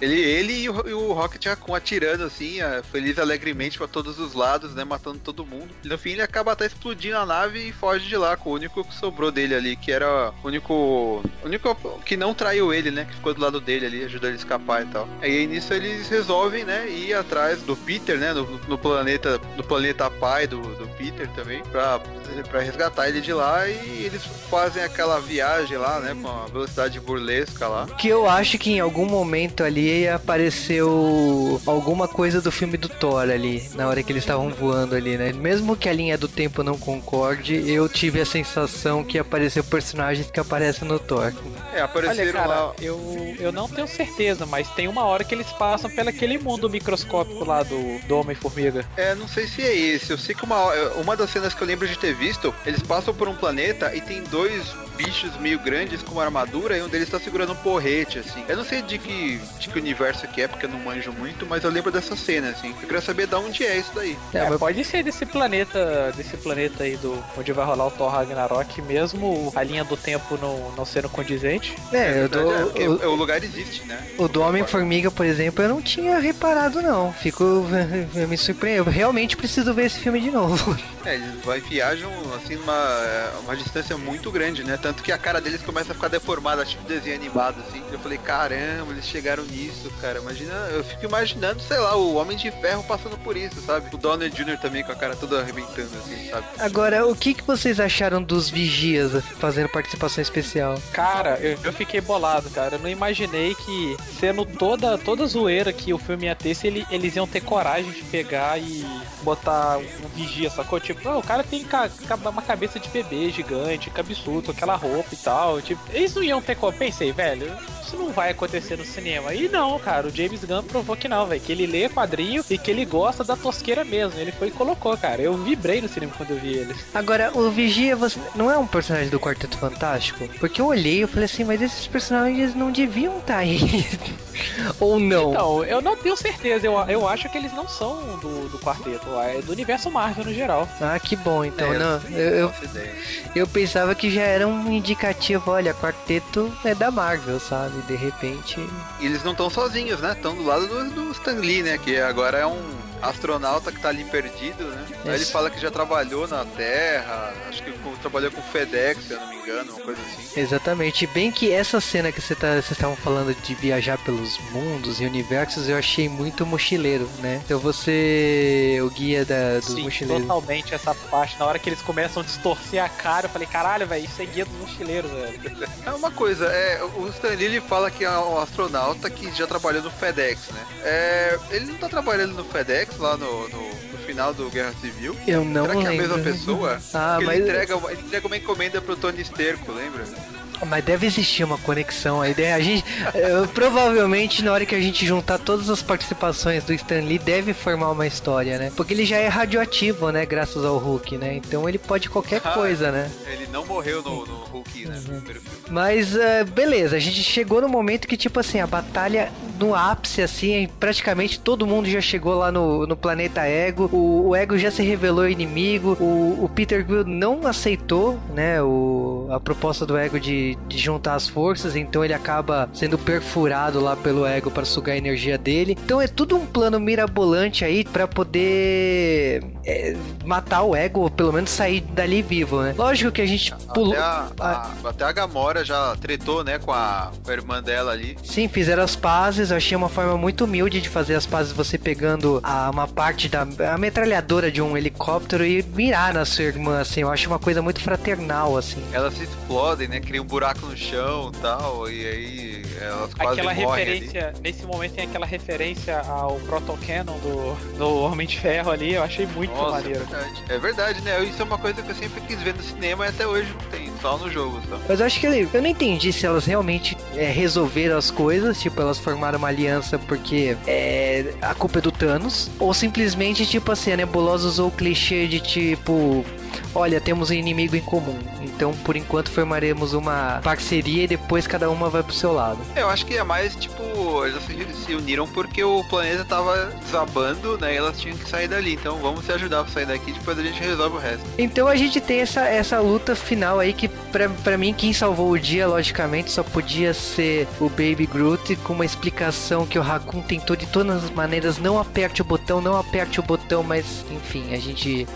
Ele, ele e, o, e o Rocket Raccoon atirando assim, é, feliz alegremente pra todos os lados, né? Matando todo mundo. E no fim ele acaba até explodindo a nave e foge de lá com o único que sobrou dele ali, que era o único. O único que não traiu ele, né? Que ficou do lado dele ali, ajudou ele a escapar e tal. E aí nisso eles resolvem, né? Ir atrás do Peter, né? No, no planeta. No planeta pai do, do Peter também. Pra, pra resgatar ele de lá. E eles fazem aquela viagem lá, né? Com a velocidade burlesca lá. Que eu acho que em algum momento ali ali apareceu alguma coisa do filme do Thor ali, na hora que eles estavam voando ali, né? Mesmo que a linha do tempo não concorde, eu tive a sensação que apareceu personagens que aparecem no Thor. É, apareceram Olha, cara, lá. eu, eu não tenho certeza, mas tem uma hora que eles passam pelo aquele mundo microscópico lá do, do Homem-Formiga. É, não sei se é esse. Eu sei que uma, uma das cenas que eu lembro de ter visto, eles passam por um planeta e tem dois bichos meio grandes com uma armadura e um deles tá segurando um porrete, assim. Eu não sei de que, de que universo que é, porque eu não manjo muito, mas eu lembro dessa cena, assim. Eu queria saber de onde é isso daí. É, mas pode ser desse planeta, desse planeta aí do onde vai rolar o Thor Ragnarok, mesmo a linha do tempo não, não sendo condizente. É, eu é, dou, porque o, o lugar existe, né? o do Homem-Formiga, por exemplo, eu não tinha reparado, não. Fico. Eu me surpreendo. Eu realmente preciso ver esse filme de novo. É, eles vai, viajam assim numa uma distância muito grande, né? Tanto que a cara deles começa a ficar deformada, tipo desenho animado, assim. Eu falei, caramba, eles chegaram nisso, cara. Imagina, eu fico imaginando, sei lá, o Homem de Ferro passando por isso, sabe? O Donald Jr. também com a cara toda arrebentando, assim, sabe? Agora, o que, que vocês acharam dos vigias fazendo participação especial? Cara, eu, eu fiquei bolado, cara. Eu não imaginei que, sendo toda, toda zoeira que o filme ia ter, se ele- eles iam ter coragem de pegar e botar um vigia, sacou? Tipo, ah, o cara tem ca- uma cabeça de bebê gigante, cabeçudo, aquela roupa e tal. Tipo, eles não iam ter como. Pensei, velho, isso não vai acontecer no cinema. E não, cara, o James Gunn provou que não, velho. Que ele lê quadrinho e que ele gosta da tosqueira mesmo. Ele foi e colocou, cara. Eu vibrei no cinema quando eu vi eles. Agora, o Vigia você, não é um personagem do Quarteto Fantástico? Porque eu olhei e falei assim, mas esses personagens não deviam estar aí. Ou não? Então, eu não tenho certeza. Eu, eu acho que eles não são do, do quarteto. É do universo Marvel no geral. Ah, que bom, então. É, não, eu, eu, eu pensava que já era um indicativo, olha, Quarteto é da Marvel, sabe? De repente. E eles não estão sozinhos, né? Estão do lado do, do Stan Lee, né? Que agora é um astronauta que tá ali perdido, né? Aí ele fala que já trabalhou na Terra, acho que trabalhou com FedEx, se eu não me engano, uma coisa assim. Exatamente. Bem que essa cena que você tá, vocês estavam falando de viajar pelos mundos e universos, eu achei muito mochileiro, né? Então você, o guia da, dos Sim, mochileiros. totalmente essa parte. Na hora que eles começam a distorcer a cara, eu falei, caralho, velho, isso é guia dos mochileiros, velho. É uma coisa, é, o Stan Lee ele fala que é um astronauta que já trabalhou no FedEx, né? É, ele não tá trabalhando no FedEx lá no, no, no final do Guerra Civil? Eu não Será que é a lembro. mesma pessoa? Ah, Porque mas, ele, entrega, uma- ele entrega uma encomenda pro Tony Sterco, lembra? Mas deve existir uma conexão aí. A gente, eu, provavelmente, na hora que a gente juntar todas as participações do Stan Lee, deve formar uma história, né? Porque ele já é radioativo, né? Graças ao Hulk, né? Então ele pode qualquer Ah. coisa, né? Ele não morreu no, no Hulk, né? No primeiro filme. Mas eh, beleza, a gente chegou no momento que, tipo assim, a batalha no ápice, assim, praticamente todo mundo já chegou lá no, no planeta Ego. O, o Ego já se revelou inimigo. O, o Peter Quill não aceitou, né, o, a proposta do Ego de, de juntar as forças, então ele acaba sendo perfurado lá pelo Ego para sugar a energia dele. Então é tudo um plano mirabolante aí para poder eh, matar o Ego, ou pelo menos sair dali vivo, né? Lógico que a gente pulou. Até a, a- até a Gamora já tretou, né, com a, com a irmã dela ali. Sim, fizeram as pazes. Eu achei uma forma muito humilde de fazer as pazes você pegando a, uma parte da a metralhadora de um helicóptero e mirar na sua irmã, assim. Eu acho uma coisa muito fraternal, assim. Elas se explodem, né? Cria um buraco no chão e tal, e aí elas quase Aquela morrem ali. referência, nesse momento tem aquela referência ao proto-canon do, do Homem de Ferro ali, eu achei muito Nossa, é maneiro. verdade. É verdade, né? Isso é uma coisa que eu sempre quis ver no cinema e até hoje não tem, só no jogo, só. Mas eu acho que eu não entendi se elas realmente é, resolveram as coisas, tipo, elas formaram uma aliança porque é, a culpa é do Thanos, ou simplesmente, tipo assim, a Nebulosa usou o clichê de tipo, olha, temos um inimigo em comum, então por enquanto formaremos uma parceria e depois cada uma vai pro seu lado. Eu acho que é mais, tipo, elas se, se uniram porque o planeta tava desabando, né? E elas tinham que sair dali. Então vamos se ajudar pra sair daqui, depois a gente resolve o resto. Então a gente tem essa, essa luta final aí que pra, pra mim quem salvou o dia, logicamente, só podia ser o Baby Groot com uma explicação que o Raccoon tentou de todas as maneiras, não aperte o botão, não aperte o botão, mas enfim, a gente...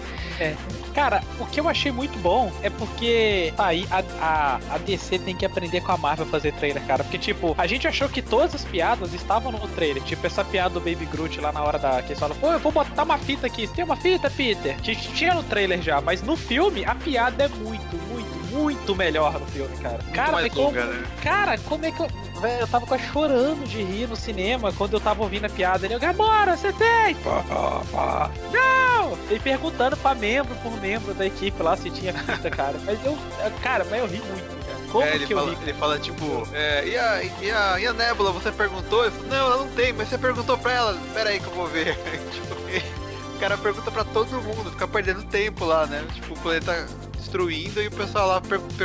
Cara, o que eu achei muito bom é porque aí a, a, a DC tem que aprender com a Marvel fazer trailer, cara. Porque, tipo, a gente achou que todas as piadas estavam no trailer. Tipo, essa piada do Baby Groot lá na hora da. Que eles falam, pô, eu vou botar uma fita aqui. Você tem uma fita, Peter? Tinha no trailer já, mas no filme a piada é muito, muito, muito melhor no filme, cara. Cara, mais mas como, longa, né? cara, como é que eu. Véi, eu tava quase chorando de rir no cinema quando eu tava ouvindo a piada. Ele, Gamora, você tem? Pá, pá, pá. Não! E perguntando pra membro por membro da equipe lá se tinha fita, cara. Mas eu. Cara, mas eu ri muito, cara. Como É, ele, que eu fala, ri? ele fala tipo, é, e, a, e, a, e a Nebula, você perguntou? Eu falo, não, ela não tem, mas você perguntou pra ela. Pera aí que eu vou ver. tipo, o cara pergunta pra todo mundo, fica perdendo tempo lá, né? Tipo, o planeta destruindo e o pessoal lá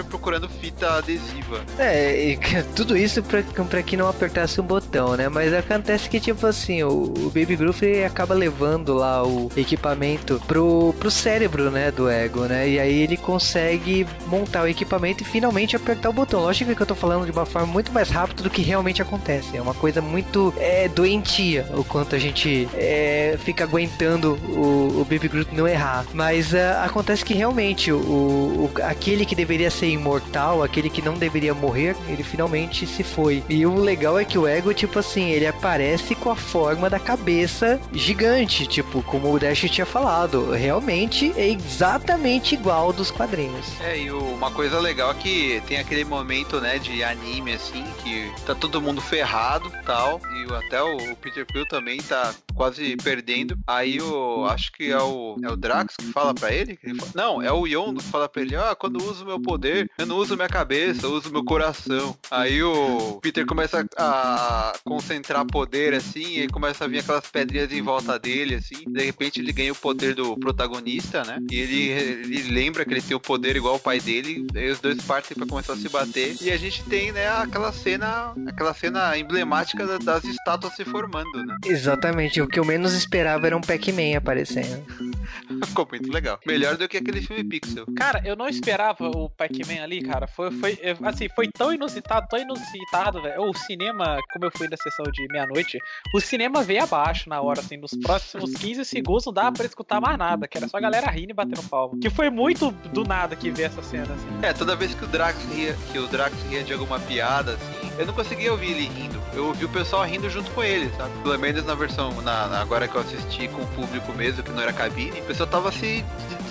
procurando fita adesiva. É, e tudo isso pra, pra que não apertasse um botão, né? Mas acontece que, tipo assim, o, o Baby Groove acaba levando lá o equipamento pro, pro cérebro, né, do ego, né? E aí ele consegue montar o equipamento e finalmente apertar o botão. Lógico que eu tô falando de uma forma muito mais rápida do que realmente acontece. É uma coisa muito é, doentia o quanto a gente é, fica aguentando o, o Baby Groot não errar. Mas ah, acontece que realmente o, o- aquele que deveria ser imortal, aquele que não deveria morrer, ele finalmente se foi. E o legal é que o Ego, tipo assim, ele aparece com a forma da cabeça gigante, tipo, como o Dash tinha falado. Realmente é exatamente igual dos quadrinhos. É, e uma coisa legal é que tem aquele momento, né, de anime, assim, que tá todo mundo ferrado tal, e até o, Peter Quill também tá quase perdendo. Aí o, acho que é o, é o Drax que fala pra ele, ele fala- não, é o Yondo fala pra ele, ah, quando eu uso meu poder, eu não uso minha cabeça, eu uso meu coração. Aí o Peter começa a concentrar poder, assim, e começa a vir aquelas pedrinhas em volta dele, assim, de repente ele ganha o poder do protagonista, né, e ele, ele lembra que ele tem o poder igual o pai dele, aí os dois partem pra começar a se bater, e a gente tem, né, aquela cena, aquela cena emblemática da- das estátuas se formando, né. Exatamente, o que eu menos esperava era um Pac-Man aparecendo. Ficou muito legal. Melhor do que aquele filme Pixel. Cara, eu não esperava o Pac-Man ali, cara. Foi, foi, assim, foi tão inusitado, tão inusitado, velho. O cinema, como eu fui na sessão de meia-noite, o cinema veio abaixo na hora, assim, nos próximos 15 segundos não dava pra escutar mais nada, que era só a galera rindo e batendo palma. Que foi muito do nada que ver essa cena, assim. É, toda vez que o Drax ria, que o Drax ria de alguma piada, assim, eu não conseguia ouvir ele rindo. Eu ouvi o pessoal rindo junto com ele, sabe? Pelo menos na versão, na, na- agora que eu assisti com o público mesmo, que não era cabine, o pessoal tava se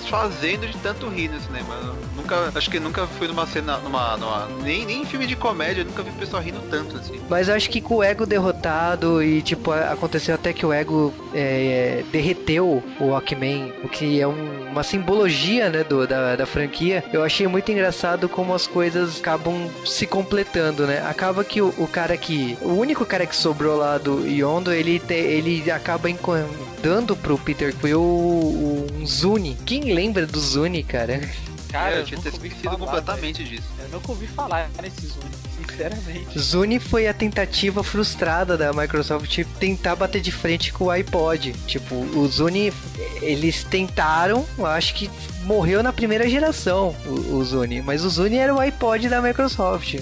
desfazendo de tanto rir no cinema. Eu nunca, acho que nunca fui numa cena, numa, numa nem, nem em filme de comédia, eu nunca vi o pessoal rindo tanto, assim. Mas acho que com o ego derrotado e, tipo, aconteceu até que o ego é, é, derreteu o Walkman, o que é um- uma simbologia, né, do, da, da franquia. Eu achei muito engraçado como as coisas acabam se completando, né? Acaba que o, o cara que... O único cara que sobrou lá do Yondo, ele, te- ele acaba dando pro Peter Quill um Zuni. Quem lembra do Zuni, cara? Cara, É, eu, eu tinha esquecido falar, completamente disso. velho. Eu nunca ouvi falar nesse Zune, sinceramente. Zuni foi a tentativa frustrada da Microsoft de tentar bater de frente com o iPod. Tipo, o Zuni, eles tentaram, acho que morreu na primeira geração, o, o Zuni. Mas o Zuni era o iPod da Microsoft.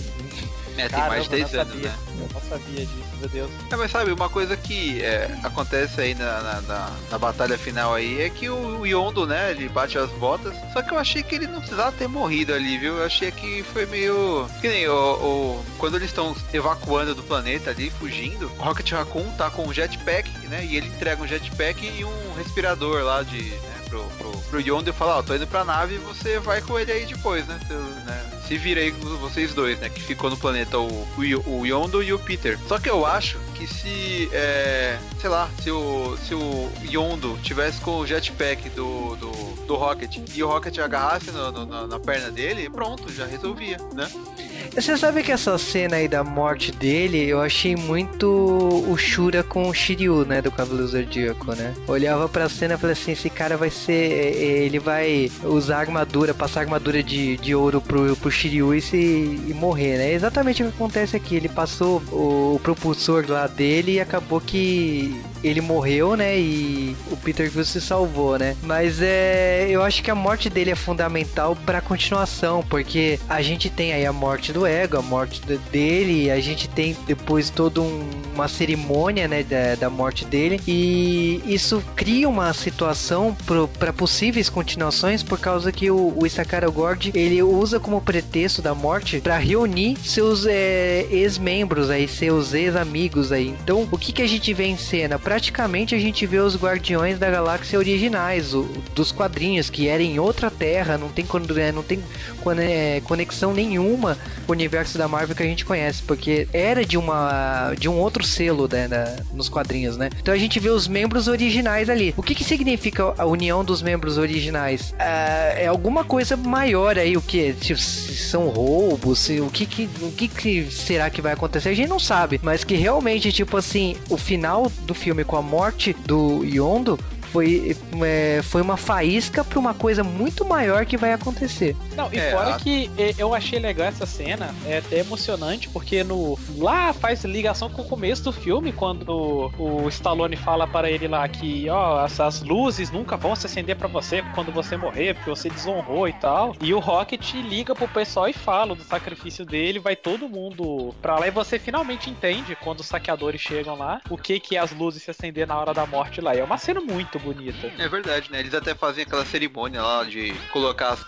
É, tem Caramba, mais de 10 não anos, sabia. né? Eu não sabia disso, meu Deus. É, mas sabe, uma coisa que é, acontece aí na, na, na- na batalha final aí é que o, o Yondo, né, ele bate as botas. Só que eu achei que ele não precisava ter morrido ali, viu? Eu achei que foi meio. Que nem o. o- quando eles estão evacuando do planeta ali, fugindo, o Rocket Raccoon tá com um jetpack, né? E ele entrega um jetpack e um respirador lá de. Pro, pro, pro Yondo e fala, ó, tô indo pra nave e você vai com ele aí depois, né? Você, né? Se vocês dois, né? Que ficou no planeta o, o, o Yondo e o Peter. Só que eu acho que se, é, sei lá, se o, se o Yondo tivesse com o jetpack do, do, do Rocket e o Rocket agarrasse no- no- na, na perna dele, pronto, já resolvia, né? Você sabe que essa cena aí da morte dele, eu achei muito o Shura com o Shiryu, né, do Cavaleiro Zodíaco, né? Olhava pra cena e falei assim, esse cara vai ser, ele vai usar armadura, passar armadura de, de ouro pro, pro Shiryu e, se, e morrer, né? É exatamente o que acontece aqui, ele passou o, o propulsor lá dele e acabou que ele morreu, né? E o Peter Quill se salvou, né? Mas é, eu acho que a morte dele é fundamental pra continuação, porque a gente tem aí a morte do Ego, a morte dele, a gente tem depois toda um- uma cerimônia, né, da, da morte dele, e isso cria uma situação para possíveis continuações, por causa que o, o Isakara Gord ele usa como pretexto da morte para reunir seus é, ex-membros aí, seus ex-amigos aí. Então, o que que a gente vê em cena? Praticamente a gente vê os Guardiões da Galáxia originais, o, dos quadrinhos, que era em outra terra, não tem, é, não tem é, conexão nenhuma com o universo da Marvel que a gente conhece, porque era de uma de um outro selo né, na, nos quadrinhos, né? Então a gente vê os membros originais ali. O que, que significa a união dos membros originais? É, é alguma coisa maior aí, o que? Se são roubos, se, o, que, que, o que, que será que vai acontecer? A gente não sabe, mas que realmente, tipo assim, o final do filme com a morte do Yondo foi, é, foi uma faísca pra uma coisa muito maior que vai acontecer. Não, e é, fora a... que eu achei legal essa cena, é até emocionante, porque no lá faz ligação com o começo do filme, quando o, o Stallone fala para ele lá que, ó, essas luzes nunca vão se acender para você quando você morrer, porque você desonrou e tal. E o Rocket liga pro pessoal e fala do sacrifício dele, vai todo mundo pra lá e você finalmente entende, quando os saqueadores chegam lá, o que que é as luzes se acender na hora da morte lá. E é uma cena muito bonita. É verdade, né? Eles até fazem aquela cerimônia lá de colocar as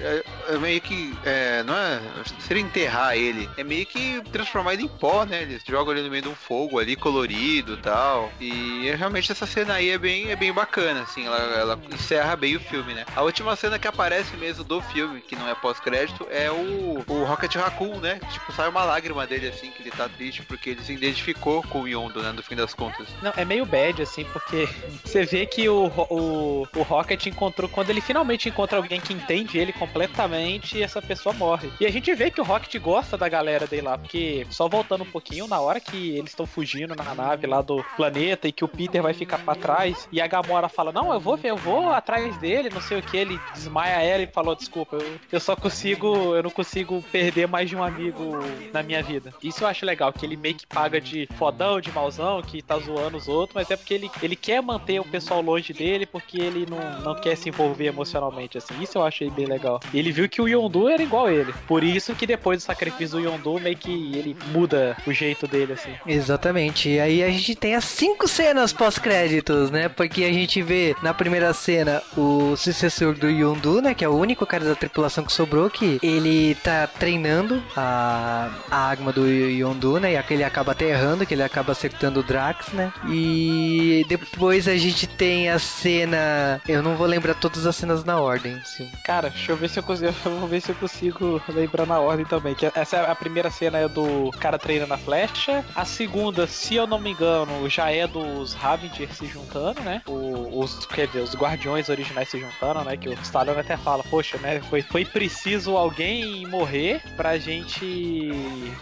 é, é, meio que. É, não é. Seria enterrar ele. É meio que transformar ele em pó, né? Eles jogam ele no meio de um fogo ali, colorido e tal. E realmente essa cena aí é bem, é bem bacana, assim. Ela, ela encerra bem o filme, né? A última cena que aparece mesmo do filme, que não é pós-crédito, é o, o Rocket Raccoon, né? Tipo, sai uma lágrima dele, assim, que ele tá triste porque ele se identificou com o Yondo, né? No fim das contas. Não, é meio bad, assim, porque você vê que o, o, o Rocket encontrou, quando ele finalmente encontra alguém que entende ele completamente, essa pessoa morre. E a gente vê que o Rocket gosta da galera dele lá, porque só voltando um pouquinho, na hora que eles estão fugindo na nave lá do planeta e que o Peter vai ficar para trás, e a Gamora fala: Não, eu vou eu vou atrás dele, não sei o que, ele desmaia ela e falou: Desculpa, eu, eu só consigo, eu não consigo perder mais de um amigo na minha vida. Isso eu acho legal, que ele meio que paga de fodão, de mauzão, que tá zoando os outros, mas é porque ele, ele quer manter o pessoal longe dele, porque ele não, não quer se envolver emocionalmente, assim. Isso eu achei bem legal. Ele viu que o Yondu era igual a ele. Por isso que depois do sacrifício do Yondu, meio que ele muda o jeito dele, assim. Exatamente. E aí a gente tem as cinco cenas pós-créditos, né? Porque a gente vê na primeira cena o sucessor do Yondu, né? Que é o único cara da tripulação que sobrou, que ele tá treinando a, a Agma do Yondu, né? E ele acaba até errando, que ele acaba acertando o Drax, né? E depois a gente tem a cena. Eu não vou lembrar todas as cenas na ordem. Sim. Cara, deixa eu ver se eu consigo. Eu vou ver se eu consigo lembrar na ordem também. Que essa é a primeira cena é do cara treinando a flecha. A segunda, se eu não me engano, já é dos Ravager se juntando, né? O, os, quer dizer, os guardiões originais se juntando, né? Que o Stallone até fala, poxa, né? Foi, foi preciso alguém morrer pra gente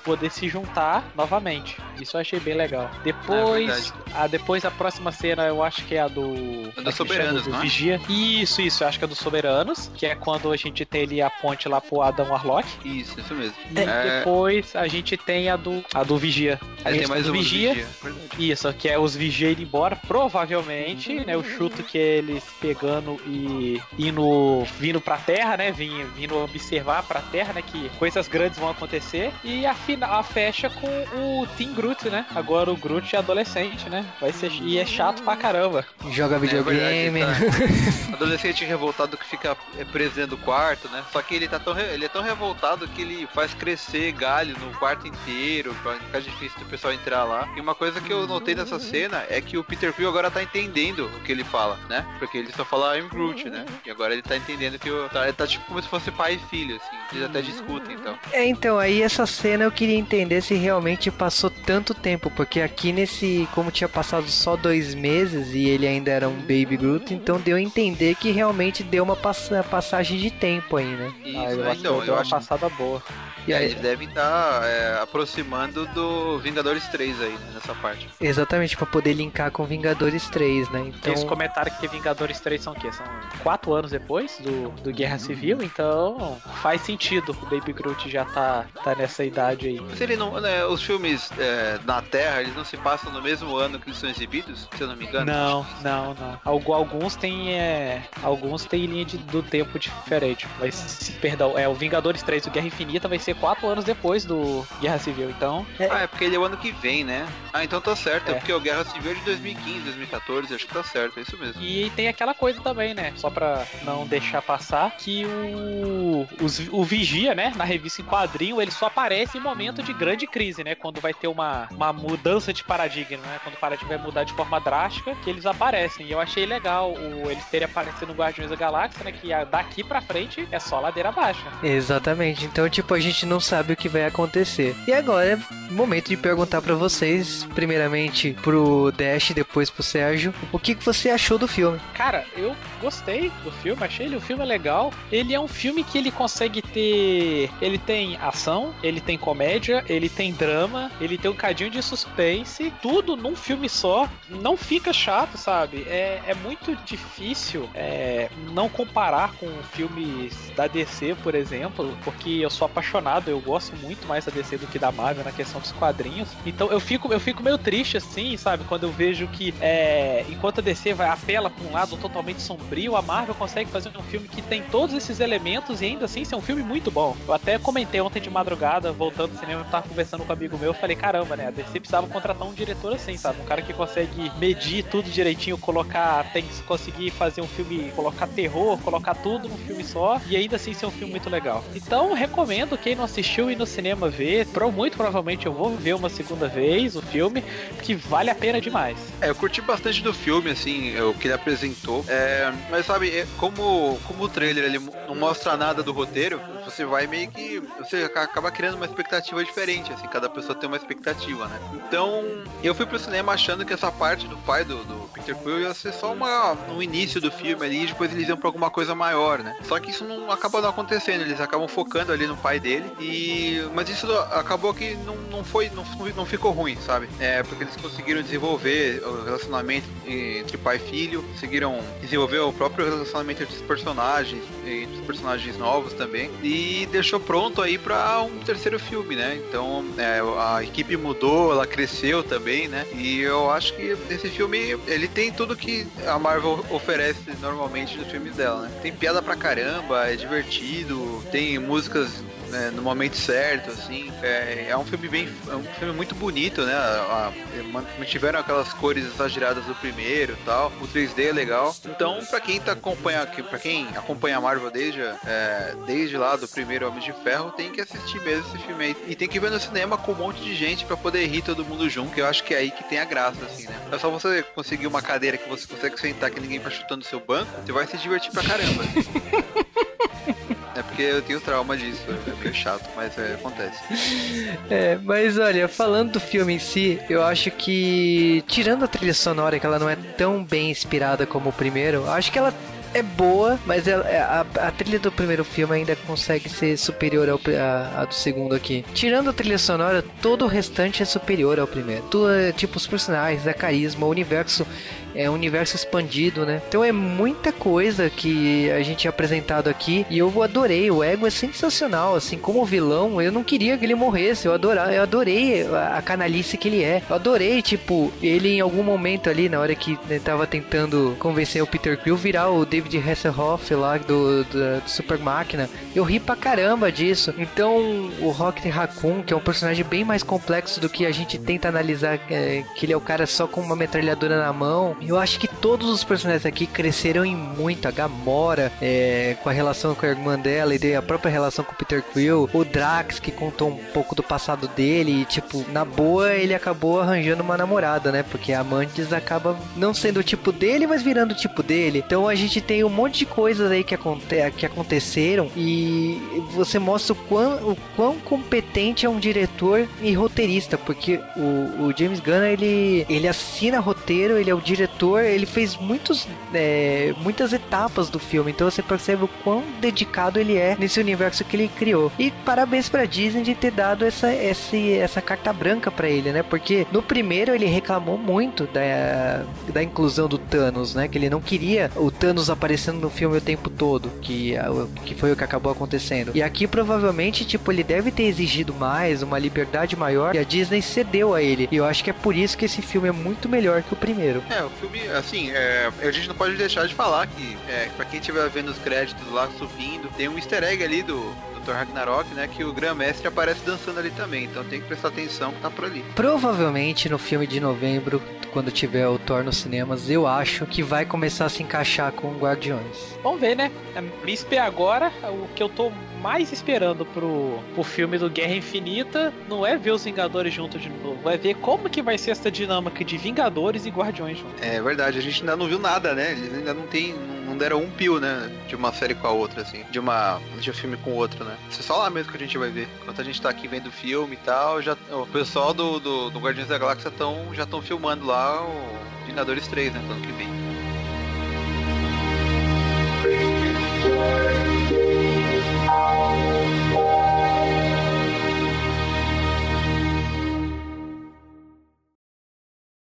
poder se juntar novamente. Isso eu achei bem legal. Depois, é a, depois a próxima cena eu acho que é a do. É do Soberanos, do Vigia. Isso, isso, eu acho que é do Soberanos, que é quando a gente tem ali a ponte lá pro Adam Warlock. Isso, isso mesmo. E é... depois a gente tem a do, a do Vigia. A gente tem mais do Vigia. Vigia. Isso, que é os Vigia indo embora, provavelmente, né? O chuto que é eles pegando e indo, vindo pra terra, né? Vindo, vindo observar pra terra, né? Que coisas grandes vão acontecer. E a, fina, a fecha com o Team Groot, né? Agora o Groot é adolescente, né? Vai ser, e é chato pra caramba. Joga videogame. É verdade, tá. Adolescente revoltado que fica preso dentro do quarto, né? Só que ele tá tão ele é tão revoltado que ele faz crescer galho no quarto inteiro, pra ficar difícil do pessoal entrar lá. E uma coisa que eu notei nessa cena é que o Peter Quill agora tá entendendo o que ele fala, né? Porque ele só fala I'm Groot, né? E agora ele tá entendendo que o, tá, tá tipo como se fosse pai e filho, assim. Eles até discutem, então. É, então, aí essa cena eu queria entender se realmente passou tanto tempo, porque aqui nesse, como tinha passado só dois meses e ele ainda era um Baby Groot, então deu a entender que realmente deu uma passagem de tempo aí, né? Isso, ah, eu então, acho eu acho... uma passada boa. E aí, eles devem estar tá, é, aproximando do Vingadores 3 aí, né, nessa parte. Exatamente, para poder linkar com Vingadores 3, né? Então... Eles comentaram que Vingadores 3 são o quê? São quatro anos depois do, do Guerra Civil, então faz sentido o Baby Groot já tá, tá nessa idade aí. Mas ele não. Né, os filmes é, na Terra, eles não se passam no mesmo ano que eles são exibidos, se eu não me engano? Não, não, não. Alguns têm. É, alguns têm linha de, do tempo diferente. Mas, perdão, é o Vingadores 3, o Guerra Infinita vai ser ser quatro anos depois do Guerra Civil, então. Ah, é porque ele é o ano que vem, né? Ah, então tá certo. É, É. porque o Guerra Civil é de 2015, 2014, acho que tá certo, é isso mesmo. E tem aquela coisa também, né? Só pra não deixar passar, que o, os- o Vigia, né? Na revista em quadrinho, ele só aparece em momento de grande crise, né? Quando vai ter uma, uma mudança de paradigma, né? Quando o paradigma vai mudar de forma drástica, que eles aparecem. E eu achei legal o, eles terem aparecido no Guardiões da Galáxia, né? Que daqui pra frente é só ladeira abaixo. Exatamente. Então, tipo, a gente não sabe o que vai acontecer. E agora é momento de perguntar pra vocês, primeiramente pro Dash, depois pro Sérgio, o que, que você achou do filme? Cara, eu gostei do filme, achei ele, o filme é legal. Ele é um filme que ele consegue ter. Ele tem ação, ele tem comédia, ele tem drama, ele tem um cadinho de suspense, tudo num filme só. Não fica chato, sabe? É, é muito difícil é, não comparar com filmes da DC, por exemplo, porque eu sou apaixonado, eu gosto muito mais da DC do que da Marvel na questão dos quadrinhos. Então eu fico, eu fico meio triste assim, sabe? Quando eu vejo que é, enquanto a DC vai apela pra um lado totalmente sombrio, a Marvel consegue fazer um filme que tem todos esses elementos e ainda assim ser um filme muito bom. Eu até comentei ontem de madrugada, voltando do cinema, eu tava conversando com um amigo meu, eu falei, caramba, né? A DC precisava contratar um diretor assim, sabe? Um cara que consegue medir tudo direitinho, colocar, tem que conseguir fazer um filme, colocar terror, colocar tudo num filme só e ainda assim ser um filme muito legal. Então recomendo quem não assistiu ir no cinema ver. Muito provavelmente eu vou ver uma segunda vez o filme, que vale a pena demais. É, eu curti bastante do filme, assim, o que ele apresentou. É, mas sabe, é, como, como o trailer ele não mostra nada do roteiro, você vai meio que. Você aca- acaba criando uma expectativa diferente, assim, cada pessoa tem uma expectativa, né? Então, eu fui pro cinema achando que essa parte do pai do, do Peter Quill ia ser só uma, um início do filme ali, e depois eles iam pra alguma coisa maior, né? Só que isso não acaba não acontecendo, eles acabam focando ali no pai dele, e. Mas isso acabou que não, não foi. Não, não ficou ruim, sabe? É, porque eles conseguiram desenvolver o relacionamento entre pai e filho, conseguiram desenvolver o próprio relacionamento entre os personagens, entre os personagens novos também, e deixou pronto aí pra um terceiro filme, né? Então é, a equipe mudou, ela cresceu também, né? E eu acho que esse filme ele tem tudo que a Marvel oferece normalmente nos filmes dela, né? Tem piada pra caramba, é divertido, tem músicas né, no momento certo, assim. É, é um filme bem. É um filme muito bonito, né? A- a- mantiveram aquelas cores exageradas do primeiro tal. O 3D é legal. Então, pra quem tá acompanha, para quem acompanha a Marvel desde, é, desde lá do primeiro Homem de Ferro, tem que assistir mesmo esse filme aí. E tem que ver no cinema com um monte de gente pra poder rir todo mundo junto, que eu acho que é aí que tem a graça, assim, né? É só você conseguir uma cadeira que você consegue sentar que ninguém tá chutando seu banco, você vai se divertir pra caramba. Porque eu tenho trauma disso, é meio chato, mas é, acontece. É, mas olha, falando do filme em si, eu acho que, tirando a trilha sonora, que ela não é tão bem inspirada como o primeiro, acho que ela é boa, mas é, a, a trilha do primeiro filme ainda consegue ser superior ao, a, a do segundo aqui. Tirando a trilha sonora, todo o restante é superior ao primeiro. Tudo tipo os personagens, a carisma, o universo é universo expandido, né? Então é muita coisa que a gente é apresentado aqui e eu adorei. O Ego é sensacional, assim, como vilão, eu não queria que ele morresse. Eu adorar, eu adorei a, canalice que ele é. Eu adorei, tipo, ele em algum momento ali, na hora que ele tava tentando convencer o Peter Quill virar o David Hasselhoff lá do, do, do Super Máquina. Eu ri pra caramba disso. Então, o Rocket Raccoon, que é um personagem bem mais complexo do que a gente tenta analisar, é, que ele é o cara só com uma metralhadora na mão. Eu acho que todos os personagens aqui cresceram em muito. A Gamora, é, com a relação com a irmã dela e a própria relação com o Peter Quill. O Drax, que contou um pouco do passado dele. E, tipo, na boa, ele acabou arranjando uma namorada, né? Porque a Mantis acaba não sendo o tipo dele, mas virando o tipo dele. Então a gente tem um monte de coisas aí que, aconte que aconteceram. E você mostra o quão, o quão competente é um diretor e roteirista. Porque o, o James Gunn, ele, ele assina roteiro, ele é o diretor, ele fez muitos, é, muitas etapas do filme. Então você percebe o quão dedicado ele é nesse universo que ele criou. E parabéns pra Disney de ter dado essa, essa, essa carta branca pra ele, né? Porque no primeiro ele reclamou muito da, da inclusão do Thanos, né? Que ele não queria o Thanos aparecendo no filme o tempo todo, que, que foi o que acabou acontecendo. E aqui provavelmente, tipo, ele deve ter exigido mais, uma liberdade maior, e a Disney cedeu a ele. E eu acho que é por isso que esse filme é muito melhor que o primeiro. É, o filme, assim, é, a gente não pode deixar de falar que, é, pra quem estiver vendo os créditos lá subindo, tem um easter egg ali do, Thor Ragnarok, né? Que o Grã-Mestre aparece dançando ali também. Então tem que prestar atenção que tá por ali. Provavelmente no filme de novembro, quando tiver o Thor nos cinemas, eu acho que vai começar a se encaixar com Guardiões. Vamos ver, né? Me agora, o que eu tô mais esperando pro, pro filme do Guerra Infinita não é ver os Vingadores juntos de novo, é ver como que vai ser essa dinâmica de Vingadores e Guardiões juntos. É verdade, a gente ainda não viu nada, né? Eles ainda não tem. não deram um pio, né? De uma série com a outra, assim. De uma. de um filme com o outro, né? Isso é só lá mesmo que a gente vai ver. Enquanto a gente tá aqui vendo o filme e tal, já, o pessoal do, do, do Guardiões da Galáxia tão, já estão filmando lá rolar o Vingadores 3, né? Ano que vem.